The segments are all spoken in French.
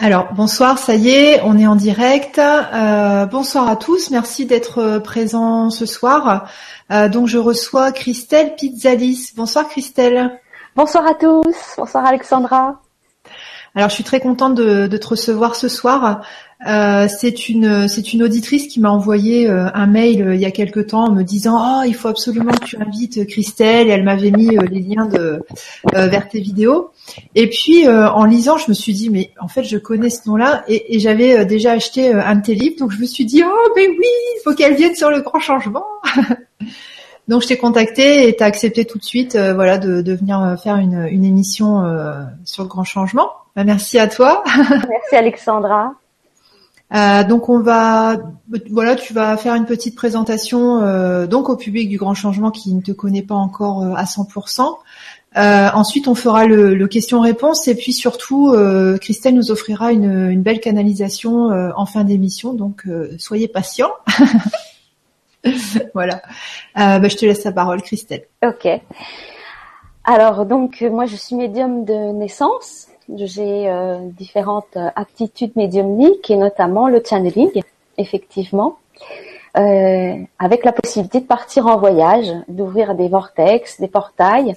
Alors bonsoir, ça y est, on est en direct. Euh, bonsoir à tous, merci d'être euh, présents ce soir. Euh, donc je reçois Christelle Pizzalis. Bonsoir Christelle. Bonsoir à tous, bonsoir Alexandra. Alors je suis très contente de, de te recevoir ce soir. Euh, c'est une une auditrice qui m'a envoyé euh, un mail euh, il y a quelque temps en me disant oh il faut absolument que tu invites Christelle. Et elle m'avait mis les liens de vers tes vidéos. Et puis en lisant je me suis dit mais en fait je connais ce nom-là. Et, et j'avais déjà acheté un de tes livres. Donc je me suis dit oh mais oui il faut qu'elle vienne sur le grand changement. Donc je t'ai contacté et tu as accepté tout de suite voilà de, de venir faire une, une émission sur le grand changement bah, merci à toi merci Alexandra euh, donc on va, voilà, tu vas faire une petite présentation euh, donc au public du Grand Changement qui ne te connaît pas encore euh, à 100%. ensuite, on fera le, le question-réponse et puis surtout, Christelle nous offrira une, une belle canalisation en fin d'émission. Donc, soyez patients. voilà. Bah, je te laisse la parole, Christelle. Ok. Alors donc, moi, je suis médium de naissance j'ai euh, différentes euh, aptitudes médiumniques et notamment le channeling, effectivement, euh, avec la possibilité de partir en voyage, d'ouvrir des vortex, des portails,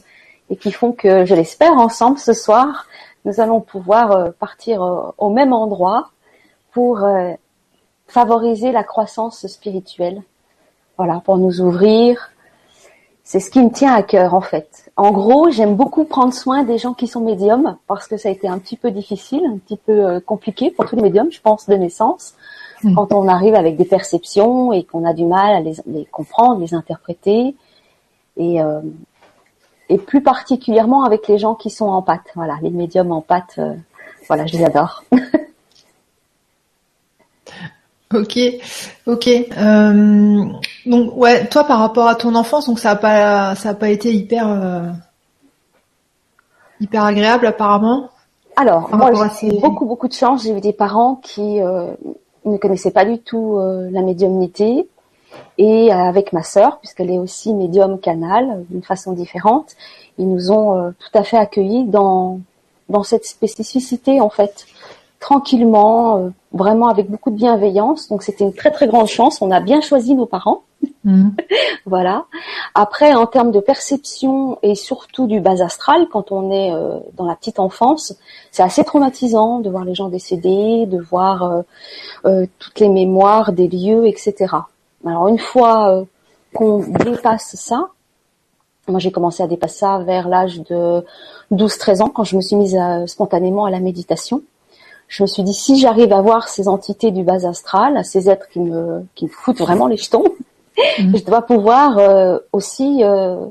et qui font que, je l'espère, ensemble ce soir, nous allons pouvoir partir au même endroit pour favoriser la croissance spirituelle. Voilà, pour nous ouvrir. C'est ce qui me tient à cœur en fait en gros, j'aime beaucoup prendre soin des gens qui sont médiums parce que ça a été un petit peu difficile, un petit peu euh, compliqué pour tous les médiums, je pense, de naissance. Hmm. Quand on arrive avec des perceptions et qu'on a du mal à les, comprendre, les interpréter, et, euh, et plus particulièrement avec les gens qui sont en pâte. Voilà, les médiums en pâte, euh, voilà, je les adore. Ok, ok. Euh, donc ouais, toi par rapport à ton enfance, donc ça a pas, ça a pas été hyper, euh, hyper agréable apparemment. Alors moi j'ai beaucoup beaucoup de chance. J'ai eu des parents qui euh, ne connaissaient pas du tout la médiumnité et avec ma sœur, puisqu'elle est aussi médium canal d'une façon différente, ils nous ont tout à fait accueillis dans dans cette spécificité en fait tranquillement, euh, vraiment avec beaucoup de bienveillance. Donc c'était une très très grande chance. On a bien choisi nos parents. Mhm. voilà. Après, en termes de perception et surtout du bas astral, quand on est euh, dans la petite enfance, c'est assez traumatisant de voir les gens décédés, de voir euh, toutes les mémoires des lieux, etc. Alors une fois qu'on dépasse ça, moi j'ai commencé à dépasser ça vers l'âge de 12-13 ans quand je me suis mise spontanément à la méditation je me suis dit si j'arrive à voir ces entités du bas astral, ces êtres qui me qui me foutent vraiment les jetons, mhm. je dois pouvoir euh, aussi euh,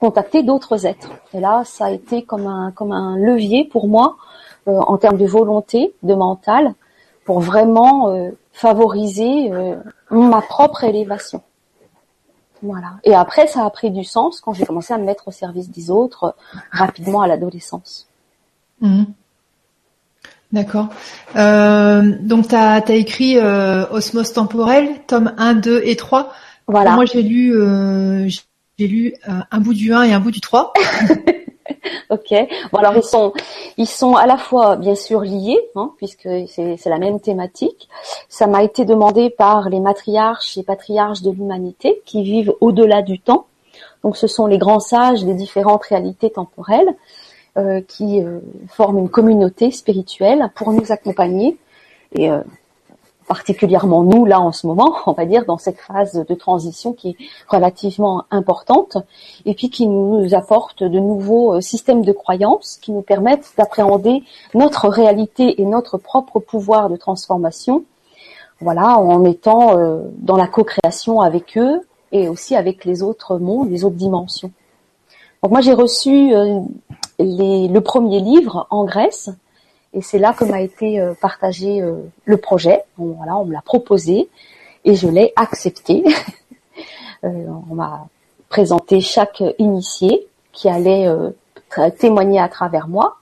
contacter d'autres êtres. Et là, ça a été comme un comme un levier pour moi euh, en termes de volonté, de mental, pour vraiment favoriser ma propre élévation. Voilà. Et après, ça a pris du sens quand j'ai commencé à me mettre au service des autres rapidement à l'adolescence. Mhm. D'accord. Euh, donc, tu as, écrit euh, Osmos temporel, tome 1, 2 et 3. Voilà. Moi, j'ai lu, euh, j'ai lu euh, un bout du 1 et un bout du 3. ok. Bon, alors, ils sont, ils sont à la fois, bien sûr, liés, hein, puisque c'est la même thématique. Ça m'a été demandé par les matriarches et patriarches de l'humanité qui vivent au-delà du temps. Donc, ce sont les grands sages des différentes réalités temporelles. Euh, qui euh, forment une communauté spirituelle pour nous accompagner et euh, particulièrement nous là en ce moment, on va dire dans cette phase de transition qui est relativement importante et puis qui nous apporte de nouveaux systèmes de croyances qui nous permettent d'appréhender notre réalité et notre propre pouvoir de transformation. Voilà, en étant dans la co-création avec eux et aussi avec les autres mondes, les autres dimensions. Donc moi j'ai reçu le premier livre en Grèce. Et c'est là que m'a été euh, partagé euh, le projet. voilà, on me l'a proposé et je l'ai accepté. Euh, on m'a présenté chaque initié qui allait témoigner à travers moi.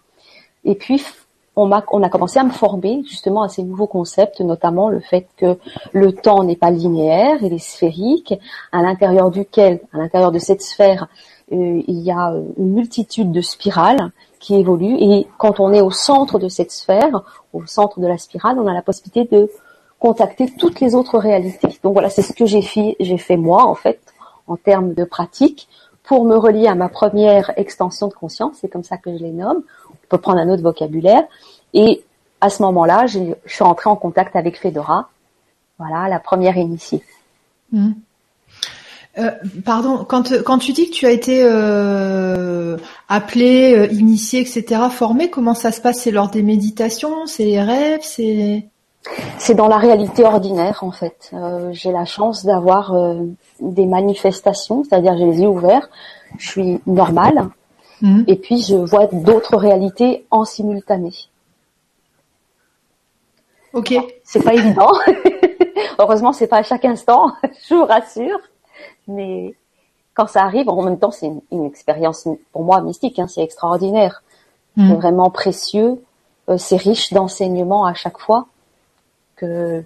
Et puis on a, on a commencé à me former justement à ces nouveaux concepts, notamment le fait que le temps n'est pas linéaire, il est sphérique, à l'intérieur duquel, à l'intérieur de cette sphère, il y a une multitude de spirales qui évoluent et quand on est au centre de cette sphère, au centre de la spirale, on a la possibilité de contacter toutes les autres réalités. Donc voilà, c'est ce que j'ai fait, j'ai fait moi en fait en termes de pratique pour me relier à ma première extension de conscience, c'est comme ça que je les nomme. On peut prendre un autre vocabulaire et à ce moment-là, je suis rentrée en contact avec Fedora. Voilà, la première initiée. Mmh. Euh, pardon, quand, quand tu dis que tu as été euh, appelé, euh, initié, etc., formé, comment ça se passe? C'est lors des méditations C'est les rêves C'est c'est dans la réalité ordinaire en fait. Euh, j'ai la chance d'avoir euh, des manifestations, c'est-à-dire j'ai les yeux ouverts, je suis normale, mmh. et puis je vois d'autres réalités en simultané. Ok. C'est pas évident. Heureusement, c'est pas à chaque instant, je vous rassure. Mais quand ça arrive, en même temps, c'est une, expérience pour moi mystique. Hein, c'est extraordinaire. Mmh. C'est vraiment précieux. Euh, c'est riche d'enseignements à chaque fois que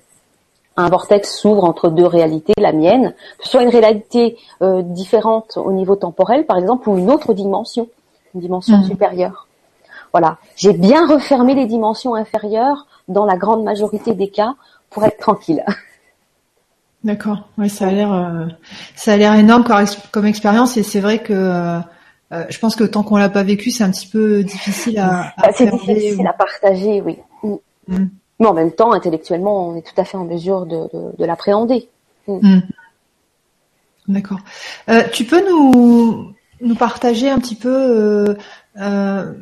un vortex s'ouvre entre deux réalités, la mienne, que ce soit une réalité euh, différente au niveau temporel, par exemple, ou une autre dimension, une dimension mmh. supérieure. Voilà. J'ai bien refermé les dimensions inférieures dans la grande majorité des cas pour être tranquille. D'accord. Oui, ça a l'air, euh, ça a l'air énorme comme, expérience et c'est vrai que euh, je pense que tant qu'on l'a pas vécu, c'est un petit peu difficile à. à c'est difficile à partager, oui. Mm. Mm. Mais en même temps, intellectuellement, on est tout à fait en mesure de, de, l'appréhender. Mm. Mm. D'accord. Euh, tu peux nous, nous partager un petit peu euh, euh,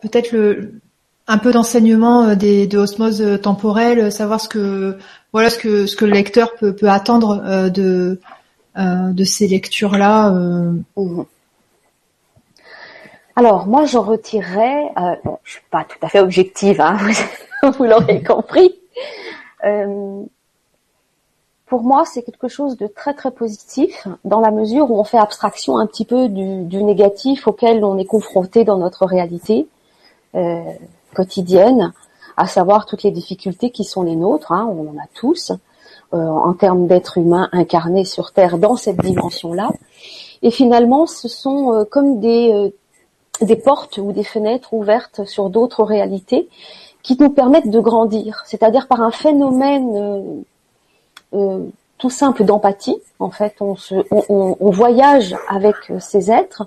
peut-être le un peu d'enseignement des de osmose temporelle, savoir ce que voilà ce que ce que le lecteur peut, peut attendre de de ces lectures là. Mm-hmm. Alors moi j'en retirerais, euh, bon, je suis pas tout à fait objective, hein, vous, l'aurez compris. Euh, pour moi c'est quelque chose de très très positif dans la mesure où on fait abstraction un petit peu du, négatif auquel on est confronté dans notre réalité euh, quotidienne, à savoir toutes les difficultés qui sont les nôtres, hein, on en a tous en termes d'êtres humains incarnés sur Terre dans cette dimension-là. Et finalement, ce sont comme des des portes ou des fenêtres ouvertes sur d'autres réalités qui nous permettent de grandir, c'est-à-dire par un phénomène euh, euh, tout simple d'empathie. En fait, on, se, on, voyage avec ces êtres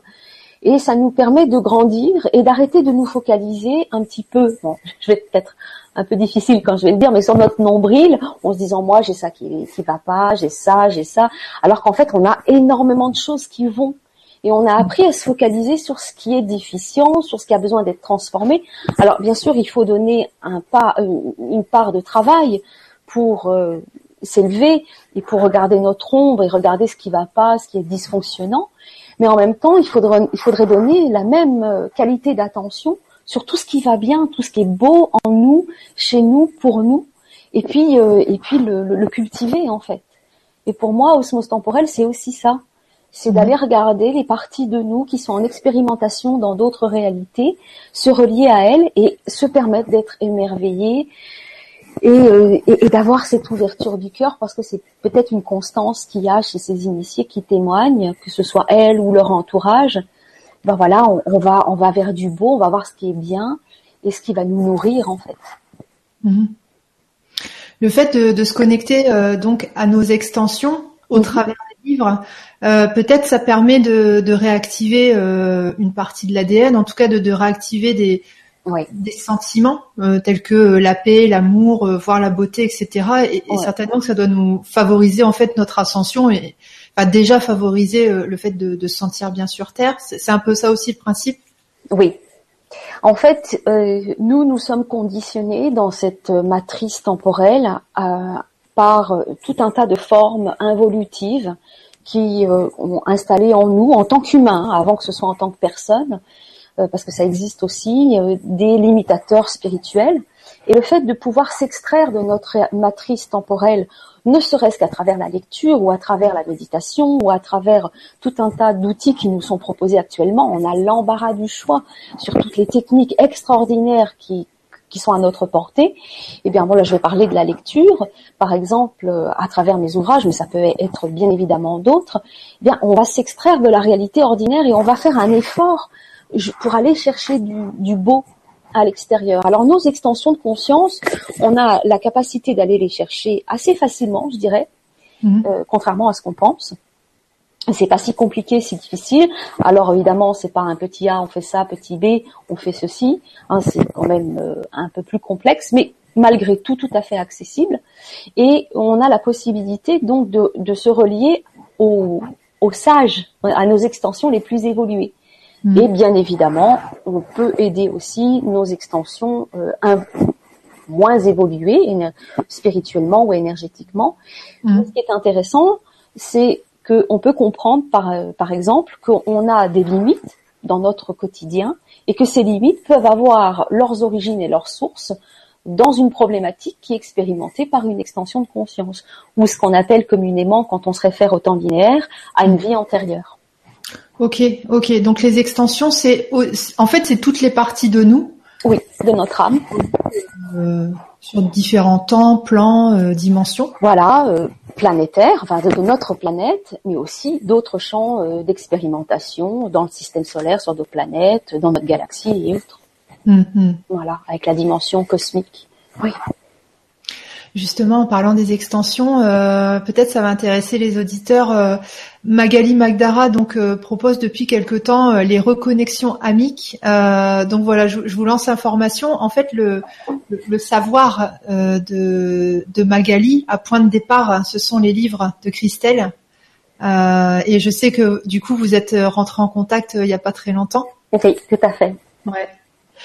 et ça nous permet de grandir et d'arrêter de nous focaliser un petit peu. Bon, je vais peut-être un peu difficile quand je vais le dire, mais sur notre nombril, en se disant moi j'ai ça qui qui va pas, j'ai ça, j'ai ça, alors qu'en fait on a énormément de choses qui vont et on a appris à se focaliser sur ce qui est déficient, sur ce qui a besoin d'être transformé. Alors bien sûr, il faut donner un pas, une part de travail pour euh, s'élever et pour regarder notre ombre et regarder ce qui va pas, ce qui est dysfonctionnant. Mais en même temps, il faudrait, il faudrait donner la même euh, qualité d'attention sur tout ce qui va bien, tout ce qui est beau en nous, chez nous, pour nous, et puis euh, et puis le, le, cultiver en fait. Et pour moi, osmose temporelle, c'est aussi ça c'est d'aller regarder les parties de nous qui sont en expérimentation dans d'autres réalités, se relier à elles et se permettre d'être euh, et, d'avoir cette ouverture du cœur parce que c'est peut-être une constance qu'il y a chez ces initiés qui témoignent, que ce soit elles ou leur entourage. Ben voilà, on, va on va vers du beau, on va voir ce qui est bien et ce qui va nous nourrir en fait. Mhm. Le fait de, se connecter euh, donc à nos extensions au mhm. travers des livres, euh, peut-être ça permet de, de réactiver euh, une partie de l'ADN, en tout cas de, de réactiver des, des sentiments euh, tels que la paix, l'amour, voir la beauté, etc. Et, et, certainement que ça doit nous favoriser en fait notre ascension et enfin, déjà favoriser le fait de, de se sentir bien sur Terre. C'est un peu ça aussi le principe? Oui. En fait, nous, nous sommes conditionnés dans cette matrice temporelle par tout un tas de formes involutives qui euh, ont installé en nous, en tant qu'humains, avant que ce soit en tant que personne, euh, parce que ça existe aussi, euh, des limitateurs spirituels. Et le fait de pouvoir s'extraire de notre matrice temporelle, ne serait-ce qu'à travers la lecture ou à travers la méditation ou à travers tout un tas d'outils qui nous sont proposés actuellement, on a l'embarras du choix sur toutes les techniques extraordinaires qui qui sont à notre portée. Eh bien, voilà, je vais parler de la lecture, par exemple, euh, à travers mes ouvrages, mais ça peut être bien évidemment d'autres. Eh bien, on va s'extraire de la réalité ordinaire et on va faire un effort pour aller chercher du, du beau à l'extérieur. Alors, nos extensions de conscience, on a la capacité d'aller les chercher assez facilement, je dirais, mmh. euh, contrairement à ce qu'on pense c'est pas si compliqué, si difficile. Alors évidemment, c'est pas un petit A, on fait ça, petit B, on fait ceci. Hein, c'est quand même euh, un peu plus complexe, mais malgré tout, tout à fait accessible. Et on a la possibilité donc de, de se relier aux, aux, sages, à nos extensions les plus évoluées. Mmh. Et bien évidemment, on peut aider aussi nos extensions euh, un, moins évoluées, spirituellement ou énergétiquement. Mmh. Ce qui est intéressant, c'est qu'on peut comprendre, par, euh, par exemple, qu'on a des limites dans notre quotidien et que ces limites peuvent avoir leurs origines et leurs sources dans une problématique qui est expérimentée par une extension de conscience, ou ce qu'on appelle communément, quand on se réfère au temps linéaire, à une vie antérieure. Ok, ok. Donc les extensions, c'est en fait c'est toutes les parties de nous? Oui, de notre âme. Euh, sur différents temps, plans, euh, dimensions? Voilà, euh, planétaire, enfin de, notre planète, mais aussi d'autres champs d'expérimentation dans le système solaire, sur d'autres planètes, dans notre galaxie et autres. Mm-hmm. Voilà, avec la dimension cosmique. Oui. Justement, en parlant des extensions, euh, peut-être ça va intéresser les auditeurs. Euh, Magali Magdara donc euh, propose depuis quelque temps les reconnexions amiques. donc voilà, je, vous lance information. En fait, le, le, savoir de, de, Magali à point de départ, hein, ce sont les livres de Christelle. et je sais que du coup, vous êtes rentré en contact il n'y a pas très longtemps. Oui, tout à fait. Ouais.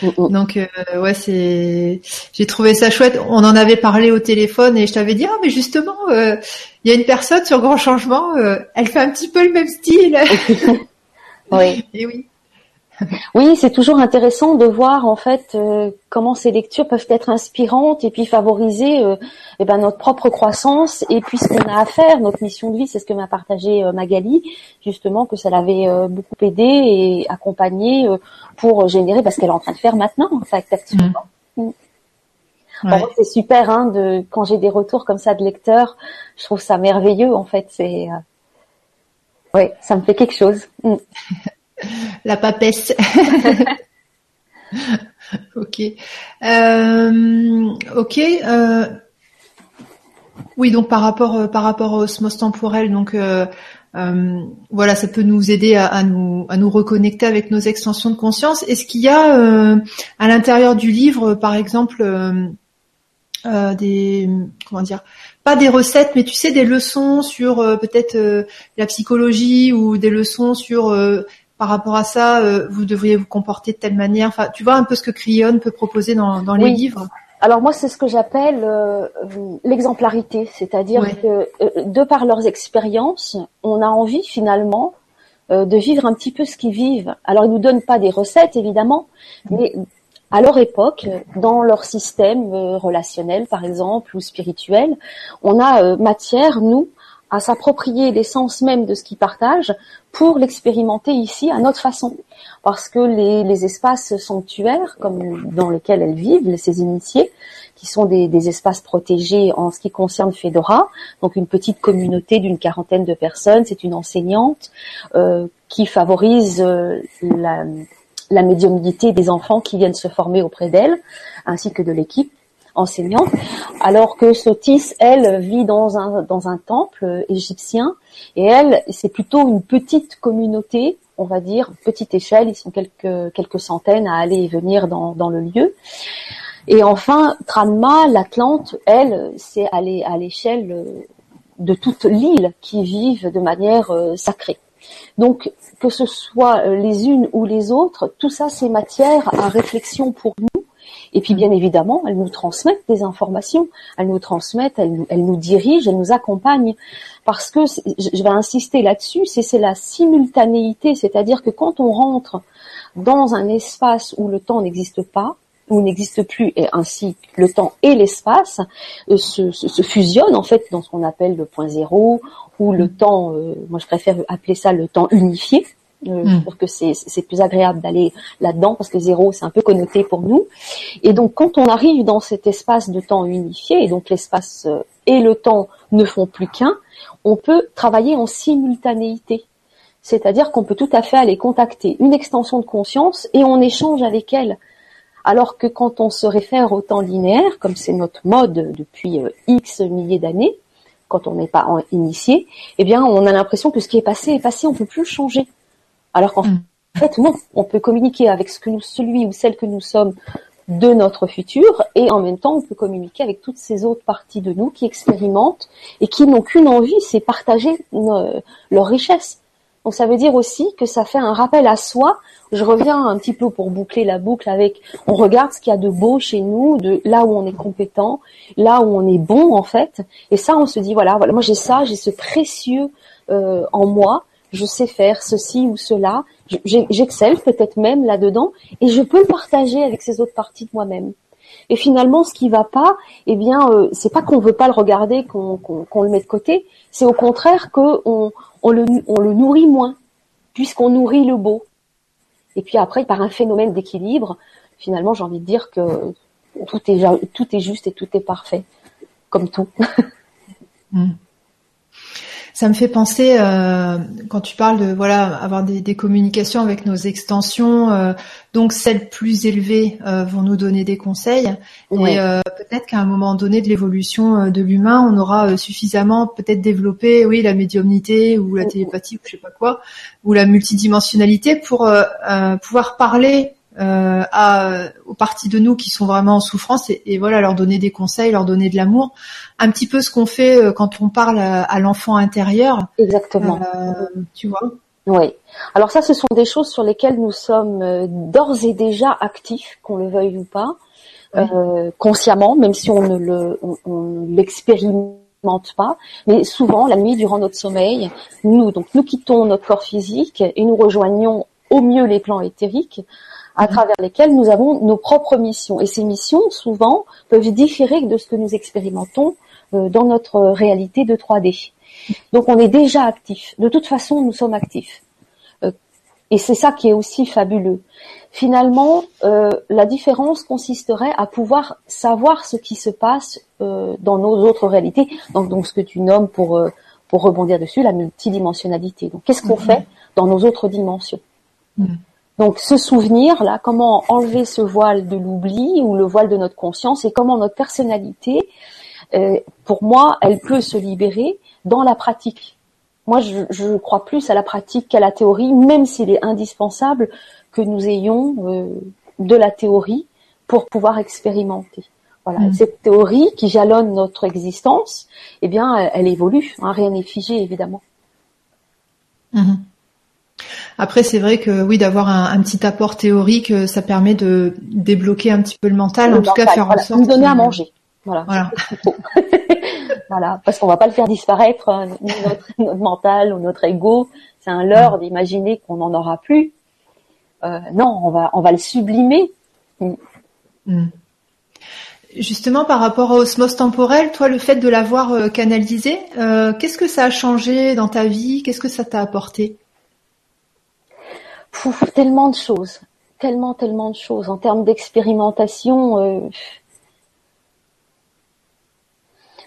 Mm, mm. Donc euh, ouais, c'est j'ai trouvé ça chouette. On en avait parlé au téléphone et je t'avais dit ah mais justement euh, il y a une personne sur Grand Changement, euh, elle fait un petit peu le même style. oui. Et oui. Oui, c'est toujours intéressant de voir en fait euh, comment ces lectures peuvent être inspirantes et puis favoriser euh, eh ben, notre propre croissance et puis ce qu'on a à faire, notre mission de vie, c'est ce que m'a partagé euh, Magali, justement que ça l'avait beaucoup aidé et accompagné pour générer parce qu'elle est en train de faire maintenant en fait. Mmh. Mmh. c'est super hein, de quand j'ai des retours comme ça de lecteurs, je trouve ça merveilleux en fait. C'est ouais, ça me fait quelque chose. Mmh. la papesse. ok. Euh, ok. Euh, oui, donc par rapport euh, par rapport au osmose temporel, donc voilà, ça peut nous aider à, nous à nous reconnecter avec nos extensions de conscience. Est-ce qu'il y a à l'intérieur du livre, par exemple, des comment dire pas des recettes, mais tu sais des leçons sur peut-être la psychologie ou des leçons sur par rapport à ça, euh, vous devriez vous comporter de telle manière. Enfin, tu vois un peu ce que Cryon peut proposer dans, les livres. Alors moi, c'est ce que j'appelle euh, l'exemplarité, c'est-à-dire que euh, de par leurs expériences, on a envie finalement de vivre un petit peu ce qu'ils vivent. Alors ils nous donnent pas des recettes évidemment, mais à leur époque, dans leur système relationnel par exemple ou spirituel, on a matière nous à s'approprier l'essence même de ce qu'ils partagent pour l'expérimenter ici à notre façon. Parce que les, espaces sanctuaires, comme dans lesquels elles vivent, ces initiés, qui sont des, des, espaces protégés en ce qui concerne Fedora, donc une petite communauté d'une quarantaine de personnes, c'est une enseignante euh, qui favorise euh, la, la médiumnité des enfants qui viennent se former auprès d'elle, ainsi que de l'équipe enseignante, alors que Sotis, elle, vit dans un, dans un temple égyptien, et elle, c'est plutôt une petite communauté, on va dire, petite échelle, ils sont quelques, quelques centaines à aller et venir dans, dans le lieu. Et enfin, Tranma, l'Atlante, elle, c'est à l'échelle de toute l'île qui vivent de manière euh, sacrée. Donc, que ce soit euh, les unes ou les autres, tout ça, c'est matière à réflexion pour nous et puis bien évidemment, elles nous transmettent des informations, elles nous transmettent, elles nous, dirigent, elles nous accompagnent. Parce que, je vais insister là-dessus, c'est la simultanéité, c'est-à-dire que quand on rentre dans un espace où le temps n'existe pas, où n'existe plus, et ainsi le temps et l'espace euh, se, se, fusionnent en fait dans ce qu'on appelle le point zéro, ou le temps, euh, moi je préfère appeler ça le temps unifié, Euh, mm. que c'est plus agréable d'aller là-dedans parce que zéro c'est un peu connoté pour nous. Et donc quand on arrive dans cet espace de temps unifié, et donc l'espace euh, et le temps ne font plus qu'un, on peut travailler en simultanéité. C'est-à-dire qu'on peut tout à fait aller contacter une extension de conscience et on échange avec elle. Alors que quand on se réfère au temps linéaire, comme c'est notre mode depuis euh, X milliers d'années, quand on n'est pas initié, eh bien, on a l'impression que ce qui est passé est passé, on peut plus le changer. Alors qu'en mm. fait, non, on peut communiquer avec ce que nous, celui ou celle que nous sommes de notre futur et en même temps, on peut communiquer avec toutes ces autres parties de nous qui expérimentent et qui n'ont qu'une envie, c'est partager leur richesse. Donc ça veut dire aussi que ça fait un rappel à soi. Je reviens un petit peu pour boucler la boucle avec, on regarde ce qu'il y a de beau chez nous, de là où on est compétent, là où on est bon en fait. Et ça, on se dit voilà, voilà, moi j'ai ça, j'ai ce précieux euh, en moi. Je sais faire ceci ou cela. J'excelle peut-être même là-dedans et je peux le partager avec ces autres parties de moi-même. Et finalement, ce qui va pas, eh bien, euh, c'est pas qu'on veut pas le regarder, qu'on le met de côté. C'est au contraire qu'on on le, on le nourrit moins, puisqu'on nourrit le beau. Et puis après, par un phénomène d'équilibre, finalement, j'ai envie de dire que tout est, tout est juste et tout est parfait, comme tout. Hmm. Ça me fait penser euh, quand tu parles de voilà avoir des, des communications avec nos extensions. Euh, donc celles plus élevées euh, vont nous donner des conseils et euh, peut-être qu'à un moment donné de l'évolution euh, de l'humain, on aura suffisamment peut-être développé oui la médiumnité ou la télépathie ou je sais pas quoi ou la multidimensionnalité pour pouvoir parler euh, à, aux parties de nous qui sont vraiment en souffrance et, voilà leur donner des conseils, leur donner de l'amour, un petit peu ce qu'on fait euh, quand on parle à, l'enfant intérieur. Exactement. Euh, tu vois. Oui. Alors ça, ce sont des choses sur lesquelles nous sommes d'ores et déjà actifs, qu'on le veuille ou pas, consciemment, même si on ne le, on, l'expérimente pas, mais souvent la nuit durant notre sommeil, nous donc nous quittons notre corps physique et nous rejoignons au mieux les plans éthériques à travers lesquelles nous avons nos propres missions. Et ces missions, souvent, peuvent différer de ce que nous expérimentons euh, dans notre réalité de 3D. Donc on est déjà actif. De toute façon, nous sommes actifs. Euh, et c'est ça qui est aussi fabuleux. Finalement, euh, la différence consisterait à pouvoir savoir ce qui se passe dans nos autres réalités. Donc, donc ce que tu nommes pour pour rebondir dessus, la multidimensionnalité. Donc qu'est-ce qu'on mm-hmm. fait dans nos autres dimensions? Mm. Donc ce souvenir là, comment enlever ce voile de l'oubli ou le voile de notre conscience et comment notre personnalité, euh, pour moi, elle peut se libérer dans la pratique. Moi, je, crois plus à la pratique qu'à la théorie, même s'il est indispensable que nous ayons euh, de la théorie pour pouvoir expérimenter. Voilà, mm. cette théorie qui jalonne notre existence, eh bien, elle, évolue. Hein, rien n'est figé, évidemment. Mm-hmm. Après, c'est vrai que oui, d'avoir un, petit apport théorique, euh, ça permet de débloquer un petit peu le mental, en tout cas faire en sorte. Nous donner à manger. Voilà. Voilà. parce qu'on va pas le faire disparaître, hein, notre, mental ou notre ego. C'est un leurre d'imaginer qu'on n'en aura plus. Euh, non, on va, on va le sublimer. Mm. Mm. Justement, par rapport à osmose temporelle, toi, le fait de l'avoir euh, canalisé, qu'est-ce que ça a changé dans ta vie? Qu'est-ce que ça t'a apporté? Pouf, tellement de choses, tellement, tellement de choses en termes d'expérimentation. Euh,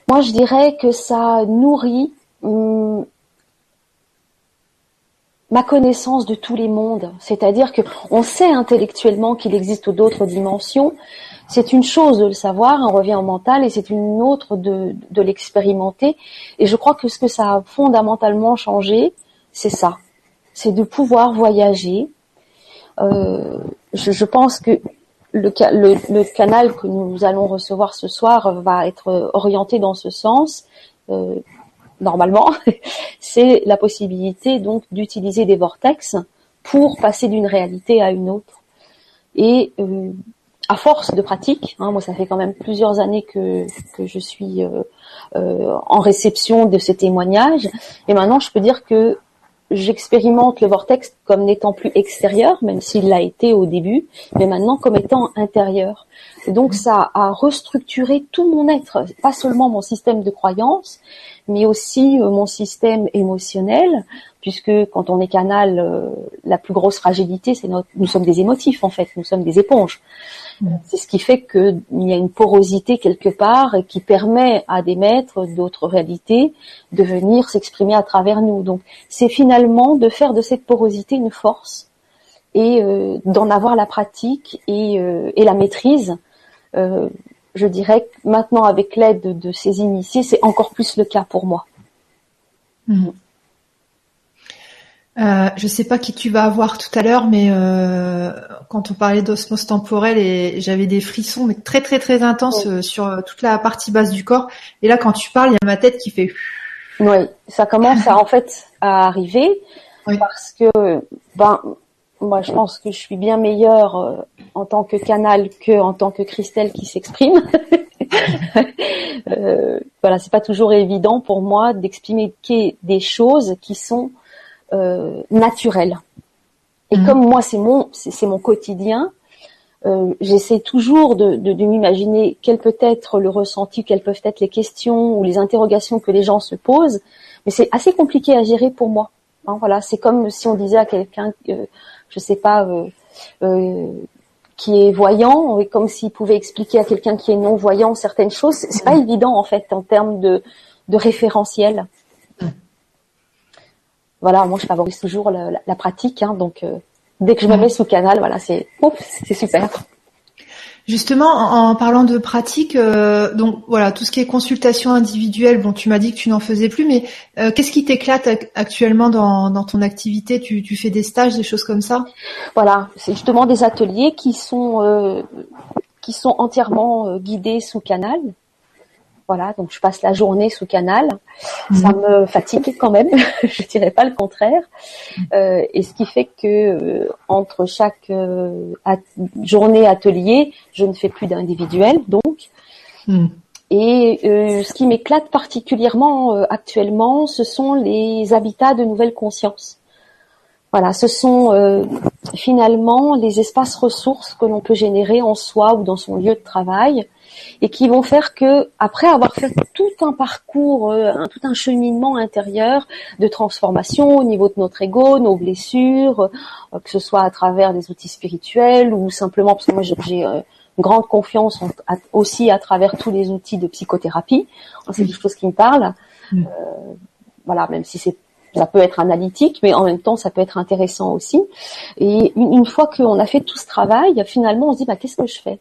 moi, je dirais que ça nourrit hum, ma connaissance de tous les mondes. C'est-à-dire que on sait intellectuellement qu'il existe d'autres dimensions. C'est une chose de le savoir, on revient au mental, et c'est une autre de, de l'expérimenter. Et je crois que ce que ça a fondamentalement changé, c'est ça c'est de pouvoir voyager. Euh, je, pense que le, le, canal que nous allons recevoir ce soir va être orienté dans ce sens. Euh, normalement, c'est la possibilité donc d'utiliser des vortex pour passer d'une réalité à une autre. Et euh, à force de pratique, hein, moi ça fait quand même plusieurs années que, que je suis en réception de ces témoignages, et maintenant je peux dire que j'expérimente le vortex comme n'étant plus extérieur, même s'il l'a été au début, mais maintenant comme étant intérieur. Et donc ça a restructuré tout mon être, pas seulement mon système de croyance, mais aussi mon système émotionnel, puisque quand on est canal, la plus grosse fragilité, c'est notre, nous sommes des émotifs en fait, nous sommes des éponges. C'est ce qui fait qu'il y a une porosité quelque part qui permet à des maîtres d'autres réalités de venir s'exprimer à travers nous. Donc c'est finalement de faire de cette porosité une force et euh, d'en avoir la pratique et, euh, et la maîtrise. Euh, je dirais que maintenant avec l'aide de, ces initiés, c'est encore plus le cas pour moi. Mmh. Euh, je sais pas qui tu vas avoir tout à l'heure, mais euh, quand on parlait d'osmose temporelle, et j'avais des frissons, mais très très très intenses euh, sur euh, toute la partie basse du corps. Et là, quand tu parles, il y a ma tête qui fait. Oui, ça commence à, en fait à arriver parce que ben moi je pense que je suis bien meilleure en tant que canal que en tant que Christelle qui s'exprime. euh, voilà, c'est pas toujours évident pour moi d'expliquer des choses qui sont euh, naturel. Et mm. comme moi, c'est mon, c'est mon quotidien, euh, j'essaie toujours de, de, de m'imaginer quel peut être le ressenti, quelles peuvent être les questions ou les interrogations que les gens se posent. Mais c'est assez compliqué à gérer pour moi. Hein, voilà, c'est comme si on disait à quelqu'un, euh, je sais pas, euh, euh, qui est voyant, et comme s'il pouvait expliquer à quelqu'un qui est non voyant certaines choses. C'est pas mm. évident en fait en termes de, de référentiel voilà, moi je favorise toujours la, pratique, hein, donc euh, dès que je me mets sous canal, voilà, c'est c'est super. Justement, en, parlant de pratique, euh, donc voilà, tout ce qui est consultation individuelle, bon, tu m'as dit que tu n'en faisais plus, mais euh, qu'est-ce qui t'éclate actuellement dans, ton activité? Tu, tu, fais des stages, des choses comme ça? Voilà, c'est justement des ateliers qui sont qui sont entièrement guidés sous canal. Voilà, donc je passe la journée sous canal. Ça mhm. me fatigue quand même, je dirais pas le contraire. Euh, et ce qui fait que euh, entre chaque euh, journée atelier, je ne fais plus d'individuel, donc. Mhm. Et ce qui m'éclate particulièrement actuellement, ce sont les habitats de nouvelle conscience. Voilà, ce sont finalement les espaces ressources que l'on peut générer en soi ou dans son lieu de travail et qui vont faire que après avoir fait tout un parcours, euh, un, tout un cheminement intérieur de transformation au niveau de notre ego, nos blessures, euh, que ce soit à travers des outils spirituels ou simplement parce que moi j'ai euh, une grande confiance aussi à travers tous les outils de psychothérapie. C'est quelque chose qui me parle. voilà, même si c'est ça peut être analytique, mais en même temps, ça peut être intéressant aussi. Et une, une fois qu'on a fait tout ce travail, finalement, on se dit, bah, qu'est-ce que je fais?